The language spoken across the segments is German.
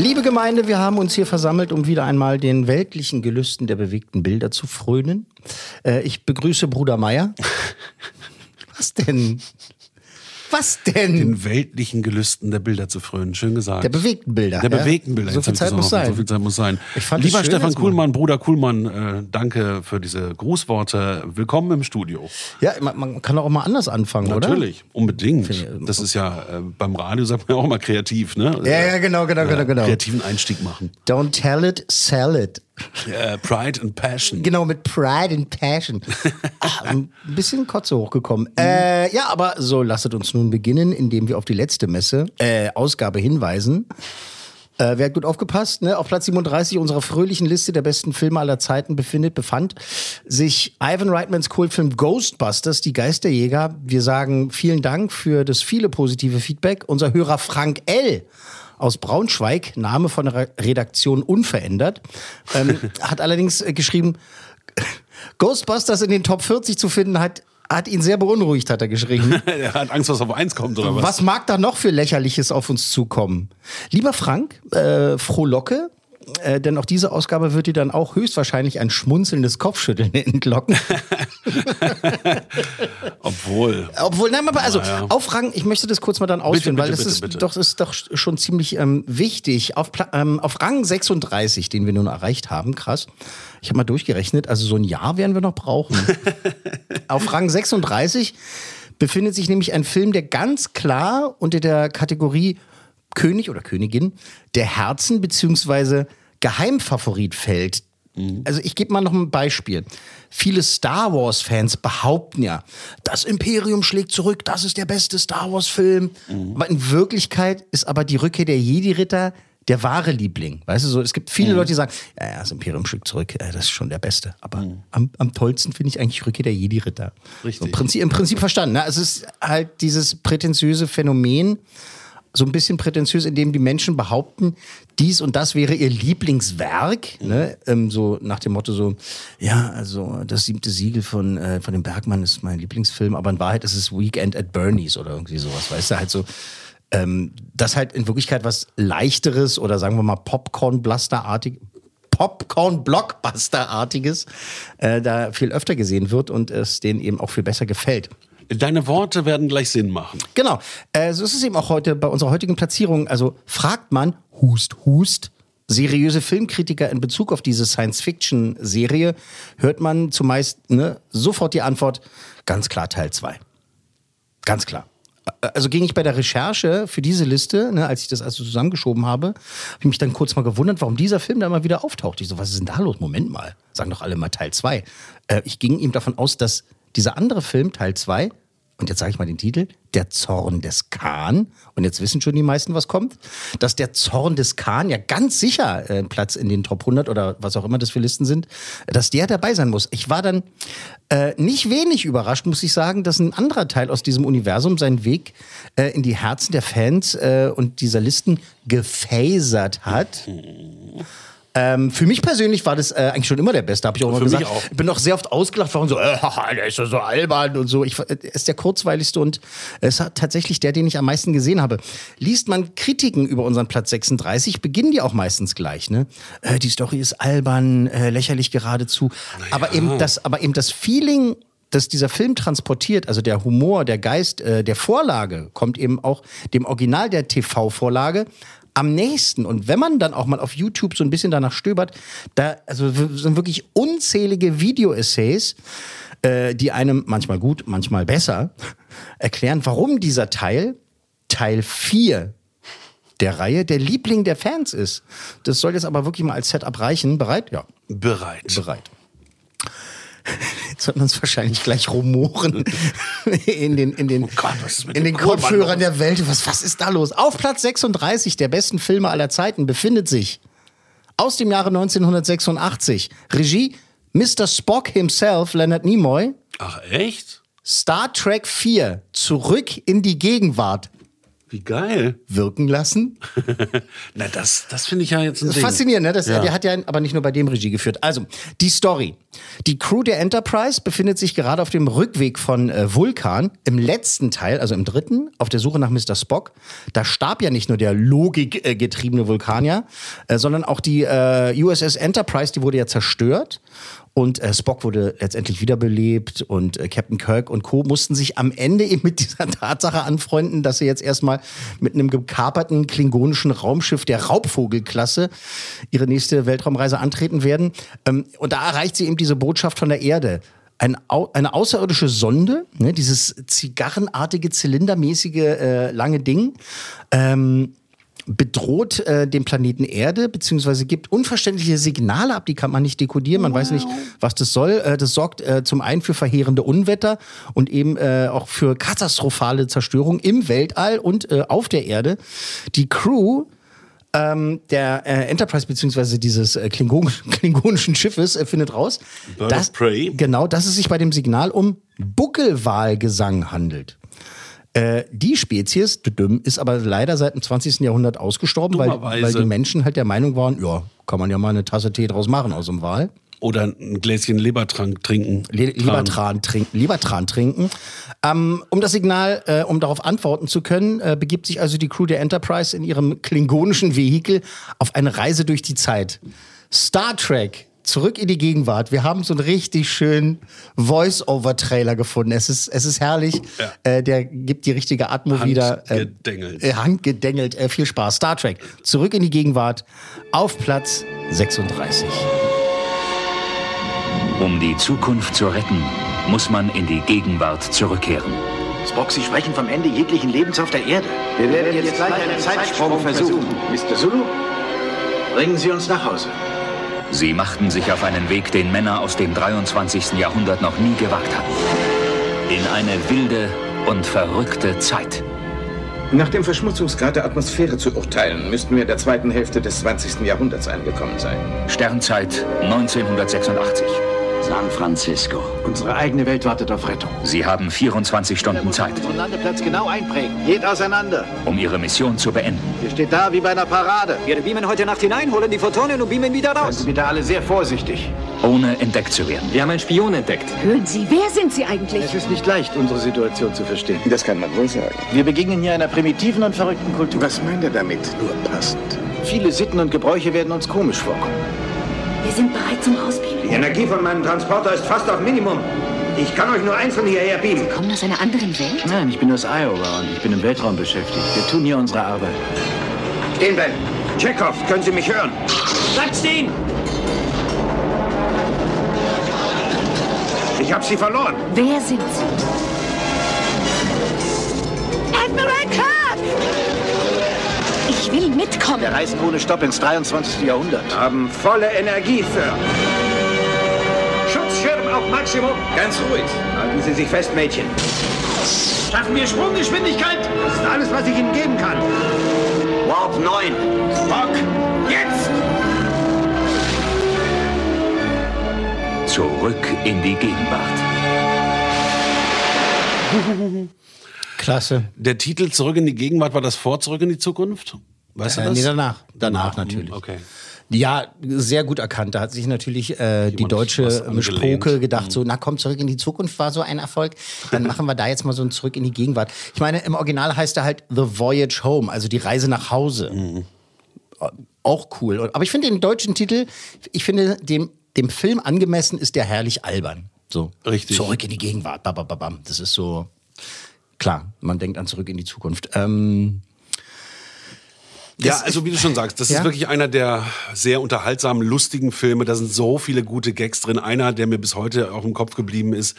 Liebe Gemeinde, wir haben uns hier versammelt, um wieder einmal den weltlichen Gelüsten der bewegten Bilder zu frönen. Äh, ich begrüße Bruder Meier. Was denn? Was denn? den weltlichen Gelüsten der Bilder zu frönen. Schön gesagt. Der bewegten Bilder. Der ja? bewegten Bilder. So viel Zeit muss sein. So viel Zeit muss sein. Ich fand es Lieber Stefan. Kuhlmann, Bruder Kuhlmann, äh, danke für diese Grußworte. Willkommen im Studio. Ja, man, man kann auch mal anders anfangen, oder? Natürlich, unbedingt. Ich- Das ist ja äh, beim Radio sagt man ja auch mal kreativ, ne? Ja, ja, genau, genau, genau, genau. Kreativen Einstieg machen. Don't tell it, sell it. Äh, Pride and Passion. Genau, mit Pride and Passion. Ah, ein bisschen Kotze hochgekommen. Äh, ja, aber so lasset uns nun beginnen, indem wir auf die letzte Messe, äh, Ausgabe hinweisen. Äh, wer hat gut aufgepasst? Ne? Auf Platz 37 unserer fröhlichen Liste der besten Filme aller Zeiten befindet, befand sich Ivan Reitmans Kultfilm Ghostbusters, die Geisterjäger. Wir sagen vielen Dank für das viele positive Feedback. Unser Hörer Frank L aus Braunschweig, Name von der Re- Redaktion unverändert, ähm, hat allerdings äh, geschrieben, Ghostbusters in den Top 40 zu finden, hat, hat ihn sehr beunruhigt, hat er geschrieben. Er hat Angst, was auf eins kommt, oder was? Was mag da noch für Lächerliches auf uns zukommen? Lieber Frank, äh, frohlocke, äh, denn auch diese Ausgabe wird dir dann auch höchstwahrscheinlich ein schmunzelndes Kopfschütteln entlocken. Obwohl. Obwohl, nein, aber also Naja. auf Rang, ich möchte das kurz mal dann ausführen, bitte, weil das bitte, ist bitte. doch das ist doch schon ziemlich ähm, wichtig. Auf, ähm, auf Rang 36, den wir nun erreicht haben, krass. Ich habe mal durchgerechnet, also so ein Jahr werden wir noch brauchen. auf Rang 36 befindet sich nämlich ein Film, der ganz klar unter der Kategorie König oder Königin der Herzen beziehungsweise Geheimfavorit fällt. Also ich gebe mal noch ein Beispiel. Viele Star Wars-Fans behaupten ja, das Imperium schlägt zurück, das ist der beste Star Wars-Film. Aber in Wirklichkeit ist aber die Rückkehr der Jedi-Ritter der wahre Liebling. Weißt du, so, es gibt viele Leute, die sagen, ja, das Imperium schlägt zurück, äh, das ist schon der Beste. Aber am, am tollsten finde ich eigentlich Rückkehr der Jedi-Ritter. Richtig. So, im, Prinzip, Im Prinzip verstanden. Ne? Es ist halt dieses prätentiöse Phänomen, so ein bisschen prätentiös, indem die Menschen behaupten, dies und das wäre ihr Lieblingswerk, ne? ähm, so nach dem Motto so, ja, also das siebte Siegel von, äh, von dem Bergmann ist mein Lieblingsfilm, aber in Wahrheit ist es Weekend at Bernie's oder irgendwie sowas, weißt du, halt so, ähm, das halt in Wirklichkeit was leichteres oder sagen wir mal Popcorn-Blaster-artig, Popcorn-Blockbuster-artiges äh, da viel öfter gesehen wird und es denen eben auch viel besser gefällt. Deine Worte werden gleich Sinn machen. Genau. Äh, so ist es eben auch heute bei unserer heutigen Platzierung. Also fragt man, hust, hust, seriöse Filmkritiker in Bezug auf diese Science-Fiction-Serie, hört man zumeist ne, sofort die Antwort, ganz klar Teil 2. Ganz klar. Also ging ich bei der Recherche für diese Liste, ne, als ich das also zusammengeschoben habe, habe ich mich dann kurz mal gewundert, warum dieser Film da mal wieder auftaucht. Ich so, was ist denn da los? Moment mal, sagen doch alle mal Teil 2. Äh, ich ging eben davon aus, dass dieser andere Film, Teil 2, und jetzt sage ich mal den Titel, Der Zorn des Khan, und jetzt wissen schon die meisten, was kommt, dass der Zorn des Khan ja ganz sicher äh, Platz in den Top 100 oder was auch immer das für Listen sind, dass der dabei sein muss. Ich war dann äh, nicht wenig überrascht, muss ich sagen, dass ein anderer Teil aus diesem Universum seinen Weg äh, in die Herzen der Fans äh, und dieser Listen gefasert hat. Ähm, für mich persönlich war das äh, eigentlich schon immer der Beste, habe ich auch immer gesagt. auch. Ich bin auch sehr oft ausgelacht worden, so, äh, haha, der ist ja so albern und so. Ich, äh, er ist der kurzweiligste und es ist tatsächlich der, den ich am meisten gesehen habe. Liest man Kritiken über unseren Platz 36, beginnen die auch meistens gleich. Ne? Äh, die Story ist albern, äh, lächerlich geradezu. Aber, eben das, aber eben das Feeling dass dieser Film transportiert, also der Humor, der Geist äh, der Vorlage, kommt eben auch dem Original der TV-Vorlage am nächsten. Und wenn man dann auch mal auf YouTube so ein bisschen danach stöbert, da also sind wirklich unzählige Video-Essays, äh, die einem manchmal gut, manchmal besser erklären, warum dieser Teil Teil 4 der Reihe der Liebling der Fans ist. Das soll jetzt aber wirklich mal als Setup reichen. Bereit? Ja, Bereit. bereit. Jetzt wird es wahrscheinlich gleich rumoren in den, in den, Oh Gott, in den Kopfhörern der Welt. Was, was ist da los? Auf Platz 36 der besten Filme aller Zeiten befindet sich aus dem Jahre 1986 Regie Mr. Spock himself, Leonard Nimoy, Ach, echt? Star Trek 4, Zurück in die Gegenwart Wie geil. wirken lassen. Na, das, das finde ich ja jetzt ein Das ist Ding. faszinierend, ne? Das, Ja. Der hat ja aber nicht nur bei dem Regie geführt. Also, die Story. Die Crew der Enterprise befindet sich gerade auf dem Rückweg von äh, Vulkan im letzten Teil, also im dritten, auf der Suche nach Mr. Spock. Da starb ja nicht nur der logikgetriebene äh, Vulkanier, äh, sondern auch die äh, USS Enterprise, die wurde ja zerstört. Und äh, Spock wurde letztendlich wiederbelebt und äh, Captain Kirk und Co. mussten sich am Ende eben mit dieser Tatsache anfreunden, dass sie jetzt erstmal mit einem gekaperten klingonischen Raumschiff der Raubvogelklasse ihre nächste Weltraumreise antreten werden. Ähm, und da erreicht sie eben diese Botschaft von der Erde. Eine außerirdische Sonde, ne, dieses zigarrenartige, zylindermäßige, äh, lange Ding, ähm, bedroht äh, den Planeten Erde, beziehungsweise gibt unverständliche Signale ab, die kann man nicht dekodieren, man weiß nicht, was das soll. Äh, das sorgt äh, zum einen für verheerende Unwetter und eben äh, auch für katastrophale Zerstörung im Weltall und äh, auf der Erde. Die Crew ähm, der äh, Enterprise beziehungsweise dieses äh, Klingon klingonischen Schiffes äh, findet raus, Bird Prey. genau, dass es sich bei dem Signal um Buckelwalgesang handelt. Äh, die Spezies düdüm, ist aber leider seit dem 20. Jahrhundert ausgestorben, weil, weil die Menschen halt der Meinung waren, ja, kann man ja mal eine Tasse Tee draus machen aus dem Wal. Oder ein Gläschen Lebertrank trinken. Le lieber, Tran. Tran trinken, lieber Tran trinken. Ähm, um das Signal, äh, um darauf antworten zu können, äh, begibt sich also die Crew der Enterprise in ihrem klingonischen Vehikel auf eine Reise durch die Zeit. Star Trek. Zurück in die Gegenwart. Wir haben so einen richtig schönen Voice-Over-Trailer gefunden. Es ist, es ist herrlich. Ja. Äh, der gibt die richtige Atmo wieder. Äh, Handgedengelt. äh, handgedengelt. Äh, viel Spaß. Star Trek. Zurück in die Gegenwart. Auf Platz 36. Um die Zukunft zu retten, muss man in die Gegenwart zurückkehren. Spock, Sie sprechen vom Ende jeglichen Lebens auf der Erde. Wir werden jetzt gleich einen Zeitsprung versuchen. Mr. Zulu, bringen Sie uns nach Hause. Sie machten sich auf einen Weg, den Männer aus dem 23. Jahrhundert noch nie gewagt hatten. In eine wilde und verrückte Zeit. Nach dem Verschmutzungsgrad der Atmosphäre zu urteilen, müssten wir in der zweiten Hälfte des 20. Jahrhunderts angekommen sein. Sternzeit 1986. San Francisco. Unsere eigene Welt wartet auf Rettung. Sie haben 24 Stunden Zeit, Unseren Landeplatz genau einprägen. Geht auseinander. um ihre Mission zu beenden. Ihr steht da wie bei einer Parade. Wir beamen heute Nacht hinein, holen die Photonen und beamen wieder Seien raus. Sie bitte alle sehr vorsichtig. Ohne entdeckt zu werden. Wir haben einen Spion entdeckt. Hören Sie, wer sind Sie eigentlich? Es ist nicht leicht, unsere Situation zu verstehen. Das kann man wohl sagen. Wir begegnen hier einer primitiven und verrückten Kultur. Was meint er damit? Nur passend. Viele Sitten und Gebräuche werden uns komisch vorkommen. Wir sind bereit zum Rausbeamen. Die Energie von meinem Transporter ist fast auf Minimum. Ich kann euch nur einzeln hierher beamen. Kommen aus einer anderen Welt? Nein, ich bin aus Iowa und ich bin im Weltraum beschäftigt. Wir tun hier unsere Arbeit. Stehen bleiben. Chekhov, können Sie mich hören? Bleibt stehen! Ich habe Sie verloren. Wer sind Sie? Admiral Clark! Ich will mitkommen. Wir reisen ohne Stopp ins 23. Jahrhundert. Haben volle Energie, Sir. Schutzschirm auf Maximum. Ganz ruhig. Halten Sie sich fest, Mädchen. Schaffen wir Sprunggeschwindigkeit? Das ist alles, was ich Ihnen geben kann. Warp 9. Spock, jetzt! Zurück in die Gegenwart. Klasse. Der Titel Zurück in die Gegenwart, war das vor Zurück in die Zukunft? Weißt du Äh, das? nee, danach. Danach natürlich. Okay. Ja, sehr gut erkannt. Da hat sich natürlich äh, die deutsche. Spoke gedacht, so, na komm, zurück in die Zukunft war so ein Erfolg. Dann machen wir da jetzt mal so ein Zurück in die Gegenwart. Ich meine, im Original heißt er halt The Voyage Home, also die Reise nach Hause. Äh, Auch cool. Aber ich finde den deutschen Titel, ich finde dem, dem Film angemessen ist der herrlich albern. So. Richtig. Zurück in die Gegenwart. Babababam. Das ist so, klar, man denkt an zurück in die Zukunft. Ähm, Ja, also wie du schon sagst, das Ja? ist wirklich einer der sehr unterhaltsamen, lustigen Filme. Da sind so viele gute Gags drin. Einer, der mir bis heute auch im Kopf geblieben ist.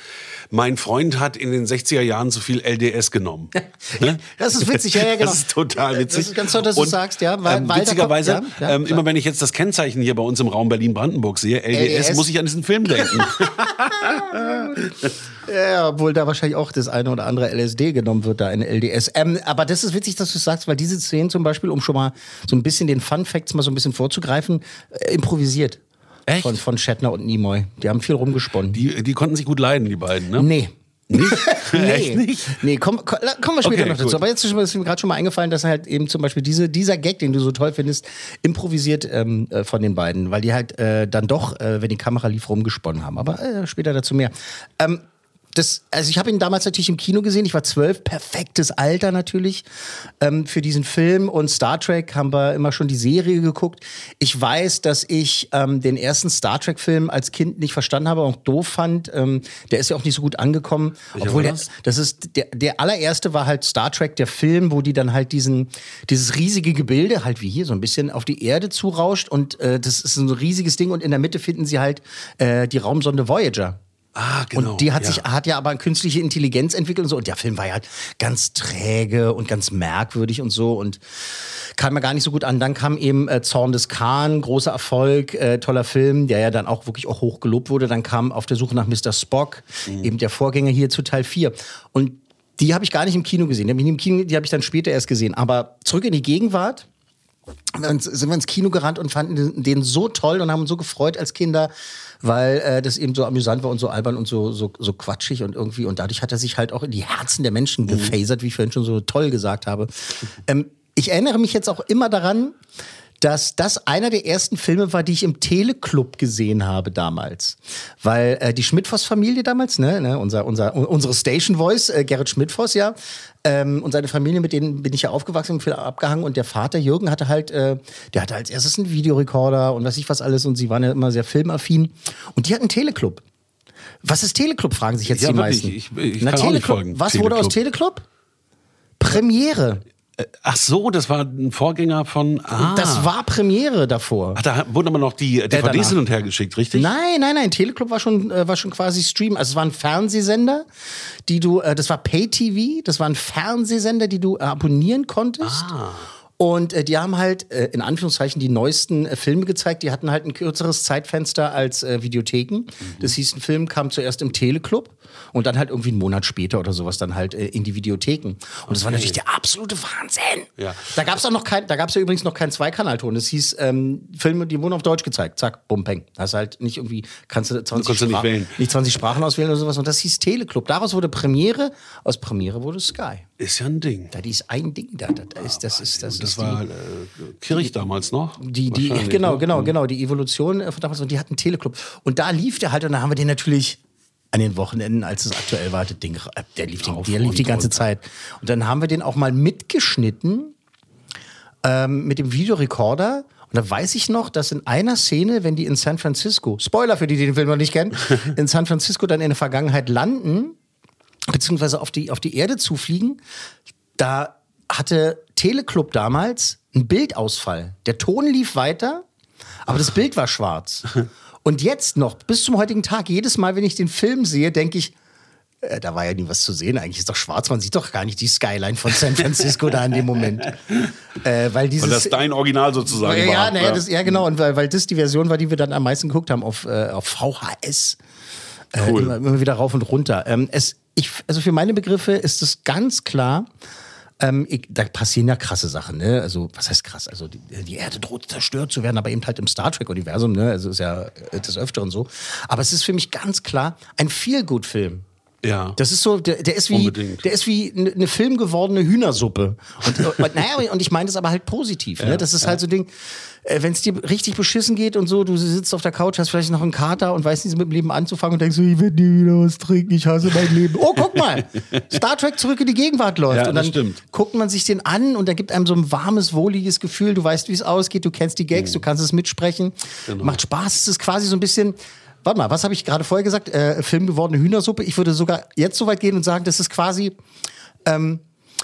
Mein Freund hat in den 60er Jahren zu viel LDS genommen. Ne? Das ist witzig, ja, ja, genau. Das ist total witzig. Das ist ganz toll, dass du Und, sagst, ja, weil- ähm, weil witzigerweise, kommt- ja, ja, ähm, immer wenn ich jetzt das Kennzeichen hier bei uns im Raum Berlin-Brandenburg sehe, LDS, LDS. muss ich an diesen Film denken. Ja, obwohl da wahrscheinlich auch das eine oder andere LSD genommen wird, da in LDS. Ähm, aber das ist witzig, dass du sagst, weil diese Szenen zum Beispiel, um schon mal so ein bisschen den Fun Facts mal so ein bisschen vorzugreifen, äh, improvisiert. Echt? Von, von Shatner und Nimoy. Die haben viel rumgesponnen. Die, die konnten sich gut leiden, die beiden, ne? Nee. Nicht? Nee, Echt nicht? nee komm, komm, kommen wir später Okay, noch dazu. gut. Aber jetzt ist mir gerade schon mal eingefallen, dass halt eben zum Beispiel diese, dieser Gag, den du so toll findest, improvisiert ähm, äh, von den beiden, weil die halt äh, dann doch, äh, wenn die Kamera lief, rumgesponnen haben. Aber äh, später dazu mehr. Ähm, das, also ich habe ihn damals natürlich im Kino gesehen. Ich war zwölf, perfektes Alter natürlich ähm, für diesen Film. Und Star Trek haben wir immer schon die Serie geguckt. Ich weiß, dass ich ähm, den ersten Star Trek-Film als Kind nicht verstanden habe, auch doof fand. Ähm, der ist ja auch nicht so gut angekommen. Welcher obwohl der, das? das ist der, der allererste war halt Star Trek, der Film, wo die dann halt diesen dieses riesige Gebilde halt wie hier so ein bisschen auf die Erde zurauscht und äh, das ist ein riesiges Ding und in der Mitte finden sie halt äh, die Raumsonde Voyager. Ah, genau. Und die hat ja. sich hat ja aber künstliche Intelligenz entwickelt und so. Und der Film war ja halt ganz träge und ganz merkwürdig und so und kam mir gar nicht so gut an. Dann kam eben äh, Zorn des Khan, großer Erfolg, äh, toller Film, der ja dann auch wirklich auch hoch gelobt wurde. Dann kam Auf der Suche nach Mr. Spock, Mhm. eben der Vorgänger hier zu Teil 4. Und die habe ich gar nicht im Kino gesehen. Die habe ich, habe ich dann später erst gesehen. Aber zurück in die Gegenwart uns- sind wir ins Kino gerannt und fanden den- den so toll und haben uns so gefreut als Kinder, weil äh, das eben so amüsant war und so albern und so, so, so quatschig und irgendwie. Und dadurch hat er sich halt auch in die Herzen der Menschen gefasert, wie ich vorhin schon so toll gesagt habe. Ähm, ich erinnere mich jetzt auch immer daran, dass das einer der ersten Filme war, die ich im Teleclub gesehen habe damals. Weil äh, die Schmidtfoss-Familie damals, ne, ne, unser, unser, unsere Station Voice, äh, Gerrit Schmidtfoss, ja, ähm, und seine Familie, mit denen bin ich ja aufgewachsen und viel abgehangen. Und der Vater Jürgen hatte halt, äh, der hatte als erstes einen Videorekorder und weiß ich was alles. Und sie waren ja immer sehr filmaffin. Und die hatten einen Teleclub. Was ist Teleclub, fragen sich jetzt Ja, die wirklich, meisten. ich- ich Na, auch nicht Teleclub. Was wurde aus Teleclub? Premiere. Ach so, das war ein Vorgänger von. Ah. Das war Premiere davor. Ach, da wurden aber noch die DVDs hin und her geschickt, richtig? Nein, nein, nein. Teleclub war schon, äh, war schon quasi Stream. Also es war ein Fernsehsender, die du, äh, das war Pay-TV, das war ein Fernsehsender, die du äh, abonnieren konntest. Und äh, die haben halt äh, in Anführungszeichen die neuesten äh, Filme gezeigt. Die hatten halt ein kürzeres Zeitfenster als äh, Videotheken. Das hieß, ein Film kam zuerst im Teleclub und dann halt irgendwie einen Monat später oder sowas dann halt äh, in die Videotheken. Und das war natürlich der absolute Wahnsinn. Ja. Da gab es auch noch kein, da gab es ja übrigens noch keinen Zweikanalton. Das hieß ähm, Filme, die wurden auf Deutsch gezeigt. Zack, bum, peng. Hast halt nicht irgendwie, kannst du 20, konntest du nicht nicht 20 Sprachen auswählen oder sowas. Und das hieß Teleclub. Daraus wurde Premiere, aus Premiere wurde Sky. Ist ja ein Ding. Da ist ein Ding da. Das ist, das ist, das Das ist war äh, Kirch damals noch. die, die, genau, ne? genau, genau, die Evolution von damals. Und die hatten Teleclub. Und da lief der halt, und da haben wir den natürlich an den Wochenenden, als es aktuell war, das Ding, äh, der lief, den, der lief die ganze. Zeit. Und dann haben wir den auch mal mitgeschnitten ähm, mit dem Videorekorder. Und da weiß ich noch, dass in einer Szene, wenn die in San Francisco, Spoiler für die, die den Film noch nicht kennen, in San Francisco dann in der Vergangenheit landen, beziehungsweise auf die, auf die Erde zufliegen, da hatte Teleclub damals einen Bildausfall. Der Ton lief weiter, aber das Bild war schwarz. Und jetzt noch, bis zum heutigen Tag, jedes Mal, wenn ich den Film sehe, denke ich, äh, da war ja nie was zu sehen. Eigentlich ist doch schwarz, man sieht doch gar nicht die Skyline von San Francisco da in dem Moment. Äh, weil dieses, Weil das dein Original sozusagen ja, war. ja, naja, Das, ja, genau. Und weil, weil das die Version war, die wir dann am meisten geguckt haben auf, äh, auf VHS. Äh, Cool. immer, immer wieder rauf und runter. Ähm, es, ich, also für meine Begriffe ist es ganz klar, ähm, ich, da passieren ja krasse Sachen, ne? Also, was heißt krass? Also, die, die Erde droht zerstört zu werden, aber eben halt im Star Trek-Universum, ne? Also, ist ja äh, des Öfteren so. Aber es ist für mich ganz klar ein Feel-Good-Film. Ja. Das ist so, der, der ist wie, Unbedingt. der ist wie eine ne filmgewordene Hühnersuppe. Und, und, naja, und ich meine das aber halt positiv. Ne? Das ist halt so ein Ding, äh, wenn es dir richtig beschissen geht und so, du sitzt auf der Couch, hast vielleicht noch einen Kater und weißt nicht, mit dem Leben anzufangen und denkst so, ich werde nie wieder was trinken, ich hasse mein Leben. Oh, guck mal, Star Trek zurück in die Gegenwart läuft. Ja, und das dann stimmt. guckt man sich den an und da gibt einem so ein warmes, wohliges Gefühl. Du weißt, wie es ausgeht, du kennst die Gags, du kannst es mitsprechen. Genau. Macht Spaß. Es ist quasi so ein bisschen. Warte mal, was habe ich gerade vorher gesagt? Äh, filmgewordene Hühnersuppe. Ich würde sogar jetzt so weit gehen und sagen, das ist quasi ähm,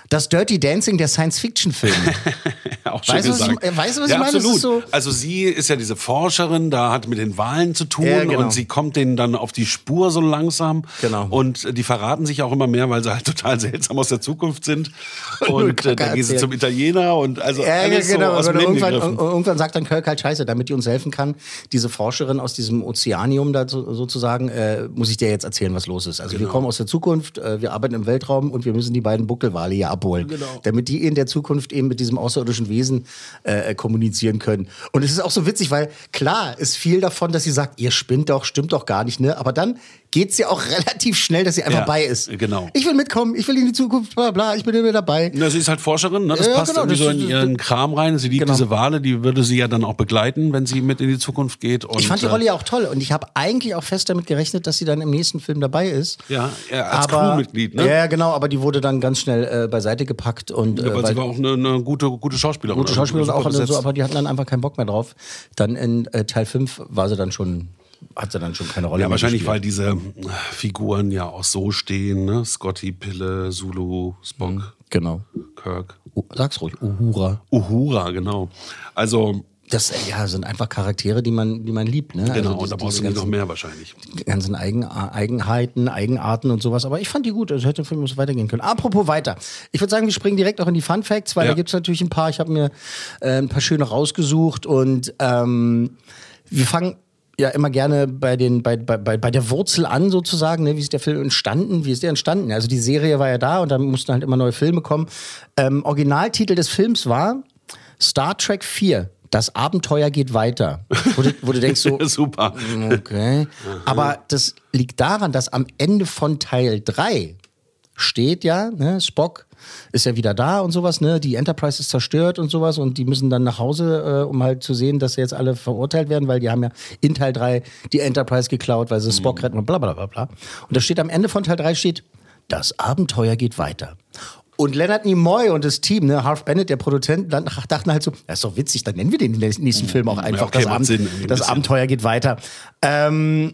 das Dirty Dancing der Science-Fiction-Filme. auch schon Weißt du, was ich- gesagt. weißt du, was ja, ich meine? Absolut. so- Also sie ist ja diese Forscherin, da hat mit den Wahlen zu tun Ja, genau. und sie kommt denen dann auf die Spur so langsam. Genau. Und die verraten sich auch immer mehr, weil sie halt total seltsam aus der Zukunft sind. Und äh, dann gehen sie zum Italiener und also Ja, alles genau. so aus dem irgendwann, irgendwann sagt dann Kirk halt Scheiße, damit die uns helfen kann. Diese Forscherin aus diesem Ozeanium da so, sozusagen, äh, muss ich dir jetzt erzählen, was los ist. Also Genau. wir kommen aus der Zukunft, äh, wir arbeiten im Weltraum und wir müssen die beiden Buckelwale hier abholen. Genau. Damit die in der Zukunft eben mit diesem außerirdischen Wesen äh, kommunizieren können. Und es ist auch so witzig, weil klar ist viel davon, dass sie sagt, ihr spinnt doch, stimmt doch gar nicht, ne? Aber dann geht's ja auch relativ schnell, dass sie einfach Ja, bei ist. genau. Ich will mitkommen, ich will in die Zukunft, bla bla, ich bin immer dabei. Na, sie ist halt Forscherin, ne? das Ja, passt genau, irgendwie das- so in ihren Kram rein. Sie liebt Genau. diese Wale, die würde sie ja dann auch begleiten, wenn sie mit in die Zukunft geht. Und, Ich fand die äh, Rolle ja auch toll und ich habe eigentlich auch fest damit gerechnet, dass sie dann im nächsten Film dabei ist. Ja, ja, als aber, Crewmitglied, ne? Ja, genau, aber die wurde dann ganz schnell äh, beiseite gepackt und Ja, äh, weil weil sie war auch eine, eine gute, gute Schauspielerin. gute Also Schauspielerin auch so, aber die hatten dann einfach keinen Bock mehr drauf. Dann in äh, Teil 5 war sie dann schon, hat sie dann schon keine Rolle Ja, mehr wahrscheinlich, weil gespielt. diese äh, Figuren ja auch so stehen, ne? Scotty, Pille, Zulu, Spock, Genau. Kirk. Uh, sag's ruhig, Uhura. Uhura, genau. Also, Das ja, sind einfach Charaktere, die man, die man liebt. Ne? genau, Also und da diese- brauchst du diese noch mehr wahrscheinlich. ganzen Eigen, Eigenheiten, Eigenarten und sowas. Aber ich fand die gut. Also hätte der Film so weitergehen können. Apropos weiter. Ich würde sagen, wir springen direkt auch in die Fun Facts, weil Ja. da gibt es natürlich ein paar. Ich habe mir äh, ein paar schöne rausgesucht und ähm, wir fangen ja immer gerne bei, den, bei, bei bei der Wurzel an, sozusagen. Ne? Wie ist der Film entstanden? Wie ist der entstanden? Also die Serie war ja da und dann mussten halt immer neue Filme kommen. Ähm, Originaltitel des Films war Star Trek 4. Das Abenteuer geht weiter. Wo du, wo du denkst so, Super. Okay. Aber das liegt daran, dass am Ende von Teil 3 steht ja, ne, Spock ist ja wieder da und sowas, ne? Die Enterprise ist zerstört und sowas und die müssen dann nach Hause, äh, um halt zu sehen, dass sie jetzt alle verurteilt werden, weil die haben ja in Teil 3 die Enterprise geklaut, weil sie Spock retten und bla bla bla bla. Und da steht am Ende von Teil 3 steht, das Abenteuer geht weiter. Und Leonard Nimoy und das Team, ne, Harv Bennett, der Produzent, dachten halt so, das ist doch witzig, dann nennen wir den nächsten Film auch einfach. okay, das Abend- Sinn, ein das. Abenteuer geht weiter. Ähm,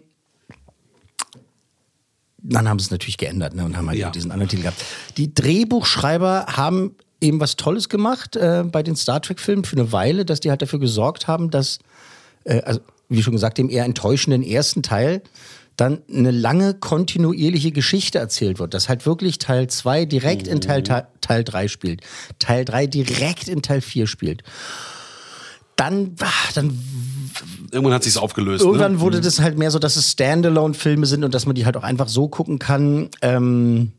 dann haben sie es natürlich geändert ne, und haben halt Ja. diesen anderen Titel gehabt. Die Drehbuchschreiber haben eben was Tolles gemacht äh, bei den Star Trek-Filmen für eine Weile, dass die halt dafür gesorgt haben, dass, äh, also, wie schon gesagt, dem eher enttäuschenden ersten Teil dann eine lange kontinuierliche Geschichte erzählt wird, dass halt wirklich Teil 2 direkt in Teil, Teil 3 spielt, Teil 3 direkt in Teil 4 spielt. Dann, ah, dann Irgendwann hat sich's aufgelöst. Irgendwann ne? wurde das halt mehr so, dass es Standalone-Filme sind und dass man die halt auch einfach so gucken kann. Ähm,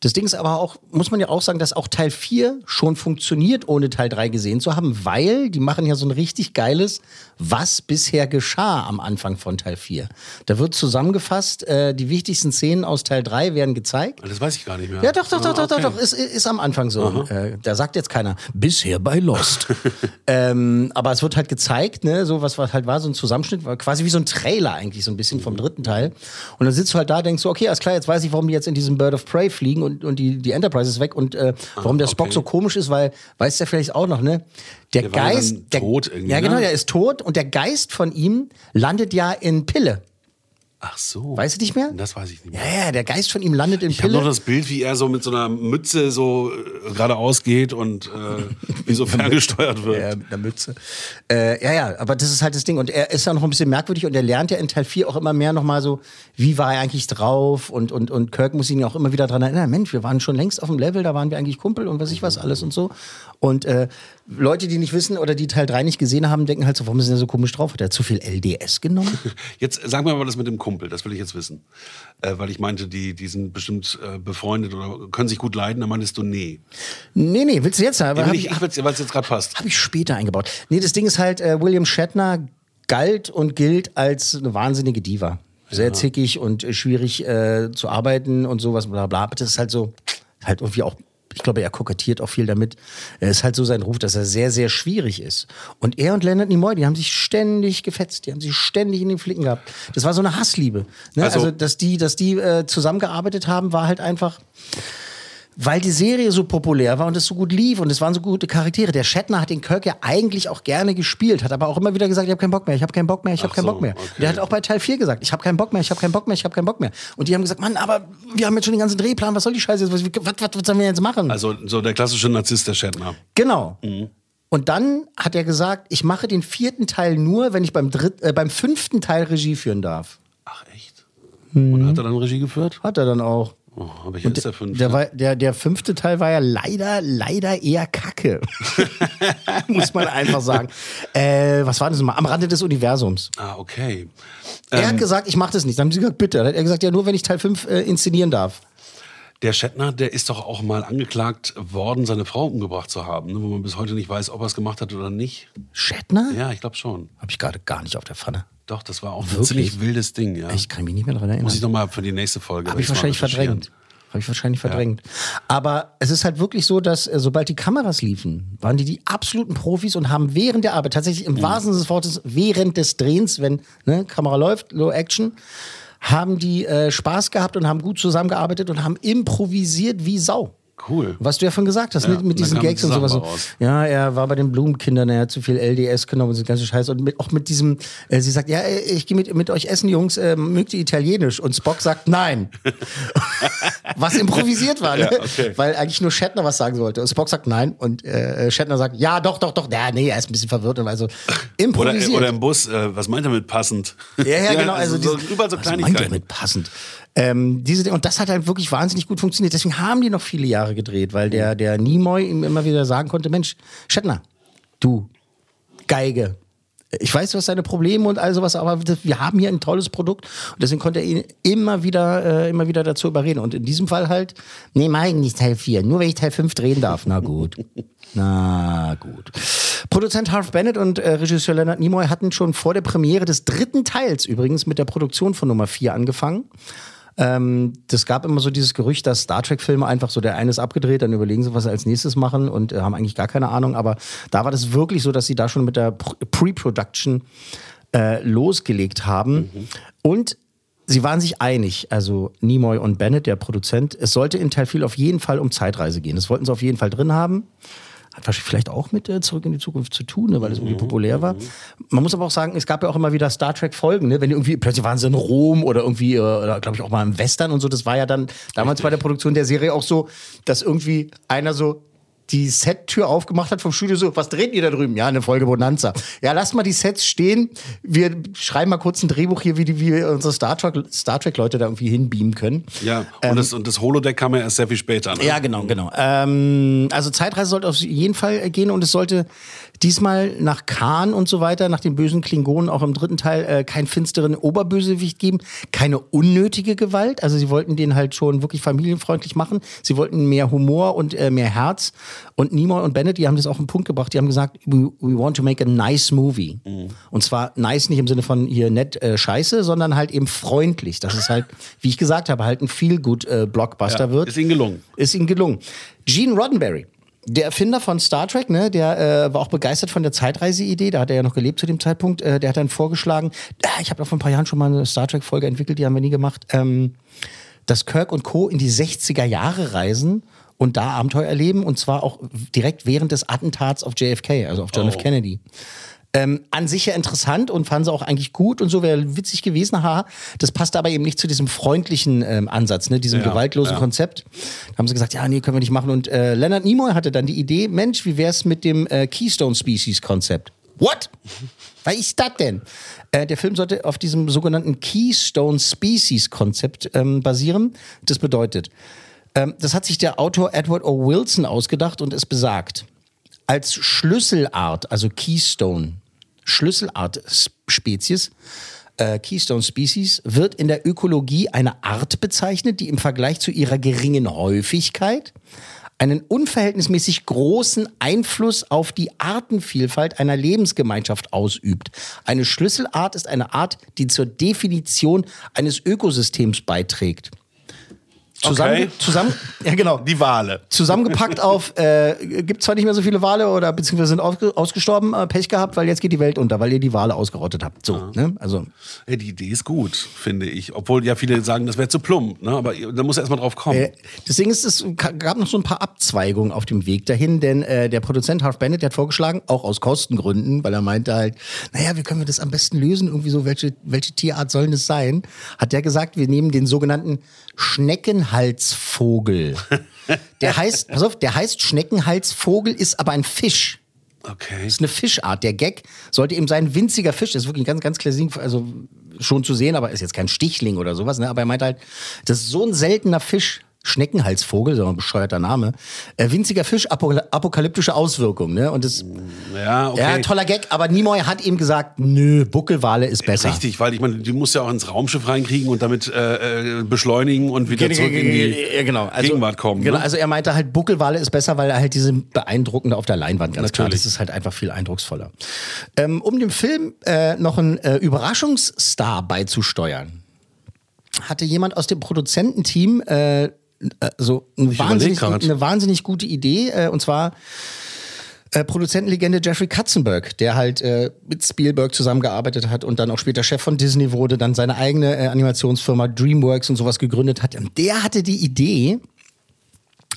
das Ding ist aber auch, muss man ja auch sagen, dass auch Teil 4 schon funktioniert, ohne Teil 3 gesehen zu haben, weil die machen ja so ein richtig geiles, was bisher geschah am Anfang von Teil 4. Da wird zusammengefasst, äh, die wichtigsten Szenen aus Teil 3 werden gezeigt. Das weiß ich gar nicht mehr. Ja, doch, doch, doch, Ah, doch, doch, okay. doch, ist, ist am Anfang so. Äh, da sagt jetzt keiner, bisher bei Lost. ähm, aber es wird halt gezeigt, ne, so was, was halt war, so ein Zusammenschnitt, war quasi wie so ein Trailer eigentlich, so ein bisschen vom dritten Teil. Und dann sitzt du halt da, denkst so, okay, alles klar, jetzt weiß ich, warum die jetzt in diesem Bird of Prey fliegen und, und die, die Enterprise ist weg und äh, warum der Spock okay. so komisch ist, weil, weißt du ja vielleicht auch noch, ne? Der, Der Geist. der, tot irgendwie, Ja, genau, ne? der ist tot und der Geist von ihm landet ja in Pille. Ach so. Weißt du nicht mehr? Das weiß ich nicht mehr. Ja, ja, der Geist von ihm landet in Ich habe Pille. noch das Bild, wie er so mit so einer Mütze so äh, geradeaus geht und äh, wie so ferngesteuert wird. Ja, mit einer Mütze. Äh, ja, ja, aber das ist halt das Ding. Und er ist ja noch ein bisschen merkwürdig und er lernt ja in Teil 4 auch immer mehr nochmal so, wie war er eigentlich drauf? Und, und, und Kirk muss ihn ja auch immer wieder dran erinnern, Mensch, wir waren schon längst auf dem Level, da waren wir eigentlich Kumpel und was ich was alles und so. Und äh, Leute, die nicht wissen oder die Teil 3 nicht gesehen haben, denken halt so, warum ist er so komisch drauf? Hat er zu viel LDS genommen? Jetzt sag mir mal das mit dem Kumpel, das will ich jetzt wissen. Äh, weil ich meinte, die, die sind bestimmt äh, befreundet oder können sich gut leiden. Da meintest du, nee. nee, nee, willst du jetzt? Ja, hab will ich, ach, weil es jetzt gerade passt. Habe ich später eingebaut. Nee, das Ding ist halt, äh, William Shatner galt und gilt als eine wahnsinnige Diva. Sehr zickig und schwierig äh, zu arbeiten und sowas, bla bla. Aber das ist halt so, halt irgendwie auch, ich glaube, er kokettiert auch viel damit. Er ist halt so sein Ruf, dass er sehr, sehr schwierig ist. Und er und Leonard Nimoy, die haben sich ständig gefetzt, die haben sich ständig in den Flicken gehabt. Das war so eine Hassliebe. Ne? Also, Also- dass die, dass die äh, zusammengearbeitet haben, war halt einfach weil die Serie so populär war und es so gut lief und es waren so gute Charaktere. Der Shatner hat den Kirk ja eigentlich auch gerne gespielt, hat aber auch immer wieder gesagt, ich habe keinen Bock mehr, ich habe keinen Bock mehr, ich habe keinen so, Bock mehr. okay. Der hat auch bei Teil 4 gesagt, ich habe keinen Bock mehr, ich habe keinen Bock mehr, ich habe keinen Bock mehr. Und die haben gesagt, Mann, aber wir haben jetzt schon den ganzen Drehplan, was soll die Scheiße jetzt, was, was, was, was sollen wir jetzt machen? Also so der klassische Narzisst der Shatner. genau. Und dann hat er gesagt, ich mache den vierten Teil nur, wenn ich beim, dritt, äh, beim fünften Teil Regie führen darf. Ach echt? Und hat er dann Regie geführt? Hat er dann auch. Oh, aber ist der fünfte. Der, war, der, der fünfte Teil war ja leider, leider eher kacke. Muss man einfach sagen. Äh, was war das nochmal? Am Rande des Universums. ah, okay. er Ähm, hat gesagt, ich mache das nicht. Dann haben sie gesagt, bitte. Dann hat er gesagt, ja, nur wenn ich Teil 5 äh, inszenieren darf. Der Shatner, der ist doch auch mal angeklagt worden, seine Frau umgebracht zu haben, ne, wo man bis heute nicht weiß, ob er es gemacht hat oder nicht. Shatner? Ja, ich glaube schon. Habe ich gerade gar nicht auf der Pfanne. Doch, das war auch ein Wirklich? ziemlich wildes Ding, ja. Ich kann mich nicht mehr daran erinnern. Muss ich nochmal für die nächste Folge. Habe ich wahrscheinlich verdrängt. Habe ich wahrscheinlich verdrängt. Aber es ist halt wirklich so, dass äh, sobald die Kameras liefen, waren die die absoluten Profis und haben während der Arbeit, tatsächlich Mhm. im wahrsten Sinne des Wortes, während des Drehens, wenn ne, Kamera läuft, Low Action, haben die äh, Spaß gehabt und haben gut zusammengearbeitet und haben improvisiert wie Sau. Cool. Was du ja von gesagt hast, Ja, mit, mit diesen Gags und sowas. Raus. Ja, er war bei den Blumenkindern, er hat zu viel LDS genommen und so ganze Scheiße. Und mit, auch mit diesem, äh, sie sagt, ja, äh, ich gehe mit, mit euch essen, Jungs, äh, mögt ihr Italienisch? Und Spock sagt, nein. was improvisiert war, ne? Ja, okay. Weil eigentlich nur Shatner was sagen sollte. Und Spock sagt nein. Und äh, Shatner sagt, ja, doch, doch, doch. Ja, nee, er ist ein bisschen verwirrt. Und Also Oder, improvisiert. oder im Bus, äh, was meint er mit passend? Ja, ja, genau. Also, so, diese- überall so was meint er Kleinigkeiten. mit passend? Ähm, diese, und das hat halt wirklich wahnsinnig gut funktioniert. Deswegen haben die noch viele Jahre gedreht, weil der, der Nimoy ihm immer wieder sagen konnte: Mensch, Shatner, du, Geige. Ich weiß, du hast deine Probleme und all sowas, aber wir haben hier ein tolles Produkt und deswegen konnte er ihn immer wieder, äh, immer wieder dazu überreden. Und in diesem Fall halt, nee, mach ich nicht Teil 4, nur wenn ich Teil 5 drehen darf. Na gut. Na gut. Produzent Harv Bennett und äh, Regisseur Leonard Nimoy hatten schon vor der Premiere des dritten Teils übrigens mit der Produktion von Nummer 4 angefangen. Ähm, das gab immer so dieses Gerücht, dass Star Trek-Filme einfach so, der eine ist abgedreht, dann überlegen sie, was sie als nächstes machen und äh, haben eigentlich gar keine Ahnung. Aber da war das wirklich so, dass sie da schon mit der Pr- Pre-Production äh, losgelegt haben. Und sie waren sich einig, also Nimoy und Bennett, der Produzent, es sollte in Teil 4 auf jeden Fall um Zeitreise gehen. Das wollten sie auf jeden Fall drin haben. Hat wahrscheinlich vielleicht auch mit äh, Zurück in die Zukunft zu tun, ne, weil es irgendwie populär war. Man muss aber auch sagen, es gab ja auch immer wieder Star Trek-Folgen, ne? wenn die irgendwie, plötzlich waren sie in Rom oder irgendwie, äh, oder glaube ich auch mal im Western und so. Das war ja dann damals bei der Produktion der Serie auch so, dass irgendwie einer so die Set-Tür aufgemacht hat vom Studio so, was dreht ihr da drüben? Ja, eine Folge Bonanza. Ja, lasst mal die Sets stehen. Wir schreiben mal kurz ein Drehbuch hier, wie, die, wie wir unsere Star Trek, Star Trek Leute da irgendwie hinbeamen können. Ja, und, das, und das Holodeck kam ja erst sehr viel später. Ne? Ähm, Ja, genau, genau. Ähm, also Zeitreise sollte auf jeden Fall gehen und es sollte diesmal nach Khan und so weiter, nach den bösen Klingonen auch im dritten Teil äh, keinen finsteren Oberbösewicht geben, keine unnötige Gewalt. Also sie wollten den halt schon wirklich familienfreundlich machen. Sie wollten mehr Humor und äh, mehr Herz. Und Nimoy und Bennett, die haben das auch den Punkt gebracht. Die haben gesagt, we, we want to make a nice movie. Und zwar nice nicht im Sinne von hier nett äh, scheiße, sondern halt eben freundlich. Das ist halt, wie ich gesagt habe, halt ein Feel-Good-Blockbuster Ja, wird. ist ihnen gelungen. Ist ihm gelungen. Gene Roddenberry, der Erfinder von Star Trek, ne, der äh, war auch begeistert von der Zeitreise-Idee. Da hat er ja noch gelebt zu dem Zeitpunkt. Äh, der hat dann vorgeschlagen, äh, ich habe vor ein paar Jahren schon mal eine Star Trek-Folge entwickelt, die haben wir nie gemacht, ähm, dass Kirk und Co. in die 60er Jahre reisen und da Abenteuer erleben. Und zwar auch direkt während des Attentats auf JFK, also auf John F. Oh. Kennedy. Ähm, an sich ja interessant und fanden sie auch eigentlich gut und so wäre witzig gewesen, haha. Das passt aber eben nicht zu diesem freundlichen ähm, Ansatz, ne, diesem Ja, gewaltlosen ja. Konzept. Da haben sie gesagt, ja, nee, können wir nicht machen. Und äh, Leonard Nimoy hatte dann die Idee, Mensch, wie wär's mit dem äh, Keystone Species Konzept? What? Was ist das denn? Äh, der Film sollte auf diesem sogenannten Keystone Species Konzept ähm, basieren. Das bedeutet, ähm, das hat sich der Autor Edward O. Wilson ausgedacht und es besagt, als Schlüsselart, also Keystone, Schlüsselart-Spezies, äh, Keystone Species, wird in der Ökologie eine Art bezeichnet, die im Vergleich zu ihrer geringen Häufigkeit einen unverhältnismäßig großen Einfluss auf die Artenvielfalt einer Lebensgemeinschaft ausübt. Eine Schlüsselart ist eine Art, die zur Definition eines Ökosystems beiträgt. Zusammen, Okay. zusammen, ja genau. Die Wale. Zusammengepackt auf, äh, gibt zwar nicht mehr so viele Wale oder beziehungsweise sind ausge ausgestorben, äh, Pech gehabt, weil jetzt geht die Welt unter, weil ihr die Wale ausgerottet habt. So, ne? Also, Ja, die Idee ist gut, finde ich. Obwohl ja viele sagen, das wäre zu plump. Ne? Aber da muss er erst mal drauf kommen. Äh, deswegen ist es gab noch so ein paar Abzweigungen auf dem Weg dahin, denn äh, der Produzent Harv Bennett der hat vorgeschlagen, auch aus Kostengründen, weil er meinte halt, naja, wie können wir das am besten lösen? Irgendwie so, welche, welche Tierart soll das sein? Hat der gesagt, wir nehmen den sogenannten Schneckenhalsvogel. Der heißt, pass auf, der heißt Schneckenhalsvogel, ist aber ein Fisch. Okay. Das ist eine Fischart. Der Gag sollte eben sein winziger Fisch. Das ist wirklich ein ganz, ganz klassisch, also schon zu sehen, aber ist jetzt kein Stichling oder sowas. Ne? Aber er meint halt, das ist so ein seltener Fisch. Schneckenhalsvogel, so ein bescheuerter Name. Äh, winziger Fisch, apokal apokalyptische Auswirkungen. Ne? Und das, Ja, okay. ja, toller Gag, aber Nimoy hat ihm gesagt, nö, Buckelwale ist besser. Richtig, weil ich meine, die muss ja auch ins Raumschiff reinkriegen und damit äh, äh, beschleunigen und wieder zurück in die genau. Also, Gegenwart kommen. Genau, ne? also er meinte halt, Buckelwale ist besser, weil er halt diese beeindruckende auf der Leinwand, ganz klar. Natürlich. Das ist halt einfach viel eindrucksvoller. Ähm, um dem Film äh, noch einen äh, Überraschungsstar beizusteuern, hatte jemand aus dem Produzententeam äh, äh, so eine wahnsinnig, eine wahnsinnig gute Idee, äh, und zwar äh, Produzentenlegende Jeffrey Katzenberg, der halt äh, mit Spielberg zusammengearbeitet hat und dann auch später Chef von Disney wurde, dann seine eigene äh, Animationsfirma DreamWorks und sowas gegründet hat. Und der hatte die Idee,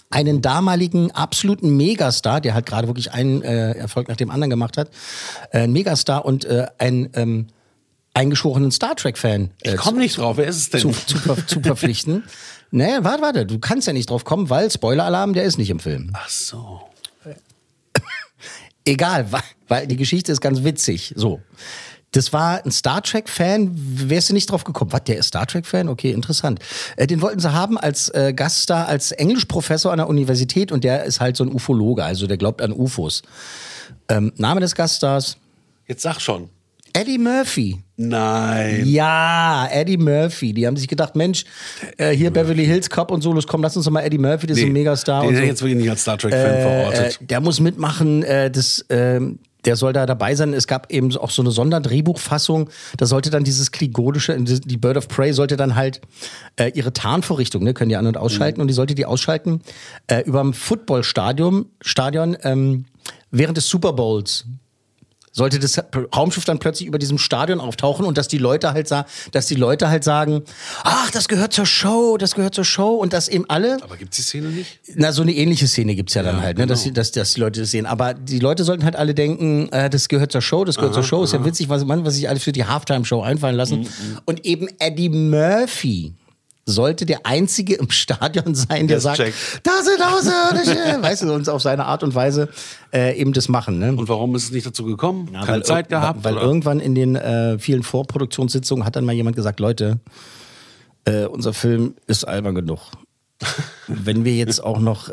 einen damaligen absoluten Megastar, der halt gerade wirklich einen äh, Erfolg nach dem anderen gemacht hat, äh, ein Megastar und einen ähm, eingeschworenen Star Trek-Fan Ich komme nicht drauf. Wer ist es denn? zu, zu, zu verpflichten. Nee, warte, warte, du kannst ja nicht drauf kommen, weil Spoiler-Alarm, der ist nicht im Film. Ach so. Egal, weil, weil die Geschichte ist ganz witzig. So. Das war ein Star Trek-Fan. Wärst du nicht drauf gekommen? Was, der ist Star Trek-Fan? Okay, interessant. Äh, den wollten sie haben als äh, Gaststar, als Englischprofessor an der Universität und der ist halt so ein Ufologe, also der glaubt an UFOs. Ähm, Name des Gaststars? Jetzt sag schon. Eddie Murphy. Nein. Ja, Eddie Murphy. Die haben sich gedacht, Mensch, äh, hier Beverly Hills Cop und so, los, komm, lass uns doch mal Eddie Murphy, das ist ein Megastar. Den und hätte so. ich jetzt wirklich nicht als Star Trek-Fan Äh, verortet. der muss mitmachen, äh, das, ähm, der soll da dabei sein. Es gab eben auch so eine Sonderdrehbuchfassung. Da sollte dann dieses Kligodische, die Bird of Prey sollte dann halt äh, ihre Tarnvorrichtung, ne, können die an- und ausschalten Mhm. und die sollte die ausschalten äh, über dem Footballstadion Stadion, ähm, während des Super Bowls sollte das Raumschiff dann plötzlich über diesem Stadion auftauchen und dass die Leute halt sa dass die Leute halt sagen, ach, das gehört zur Show, das gehört zur Show und dass eben alle Aber gibt's die Szene nicht? na, so eine ähnliche Szene gibt's ja dann Ja, halt, ne? dass, genau. die- dass, dass die Leute das sehen. Aber die Leute sollten halt alle denken, äh, das gehört zur Show, das gehört zur Show. Ist ja witzig, was man, was sich alles für die Halftime-Show einfallen lassen. Mhm, Und eben Eddie Murphy sollte der Einzige im Stadion sein, der Das sagt, checkt. da sind Außerirdische. weißt du, uns auf seine Art und Weise äh, eben das machen. Ne? Und warum ist es nicht dazu gekommen? Ja, Keine weil Zeit gehabt? Weil oder? irgendwann in den äh, vielen Vorproduktionssitzungen hat dann mal jemand gesagt, Leute, äh, unser Film ist albern genug. Wenn wir jetzt auch noch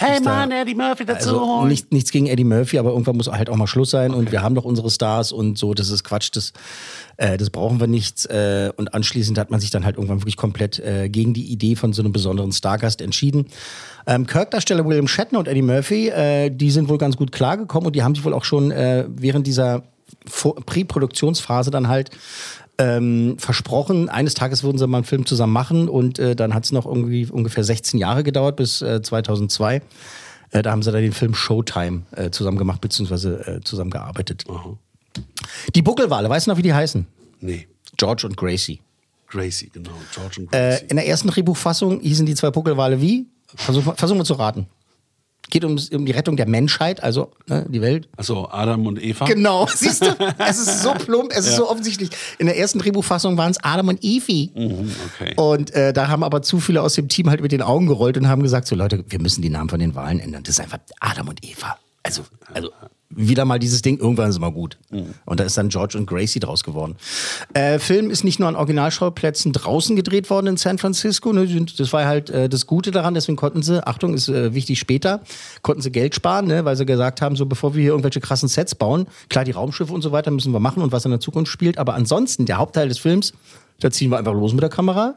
äh, Hey Eddie Murphy dazu also holen. nicht, nichts gegen Eddie Murphy, aber irgendwann muss halt auch mal Schluss sein und wir haben doch unsere Stars und so, das ist Quatsch, das, äh, das brauchen wir nicht. Äh, und anschließend hat man sich dann halt irgendwann wirklich komplett äh, gegen die Idee von so einem besonderen Stargast entschieden. Ähm, Kirk-Darsteller William Shatner und Eddie Murphy, äh, die sind wohl ganz gut klargekommen und die haben sich wohl auch schon äh, während dieser Präproduktionsphase dann halt ähm, versprochen, eines Tages würden sie mal einen Film zusammen machen und äh, dann hat es noch irgendwie ungefähr 16 Jahre gedauert bis äh, 2002. Äh, da haben sie dann den Film Showtime äh, zusammen gemacht, beziehungsweise äh, zusammen gearbeitet. Die Buckelwale, weißt du noch, wie die heißen? Nee. George und Gracie. Gracie, genau. George und Äh, Gracie. in der ersten Drehbuchfassung hießen die zwei Buckelwale wie? Versuch, versuchen wir zu raten. Geht um, um die Rettung der Menschheit, also ne, die Welt. Achso, Adam und Eva. Genau, siehst du? Es ist so plump, es ist Ja. so offensichtlich. In der ersten Drehbuchfassung waren es Adam und Evi. Mhm, okay. Und äh, da haben aber zu viele aus dem Team halt mit den Augen gerollt und haben gesagt: So Leute, wir müssen die Namen von den Wahlen ändern. Das ist einfach Adam und Eva. Also, also wieder mal dieses Ding, irgendwann ist mal gut. Und da ist dann George und Gracie draus geworden. Äh, Film ist nicht nur an Originalschauplätzen draußen gedreht worden in San Francisco. Ne? Das war halt äh, das Gute daran, deswegen konnten sie, Achtung, ist äh, wichtig später, konnten sie Geld sparen, ne? weil sie gesagt haben, so bevor wir hier irgendwelche krassen Sets bauen, klar, die Raumschiffe und so weiter müssen wir machen und was in der Zukunft spielt, aber ansonsten, der Hauptteil des Films, da ziehen wir einfach los mit der Kamera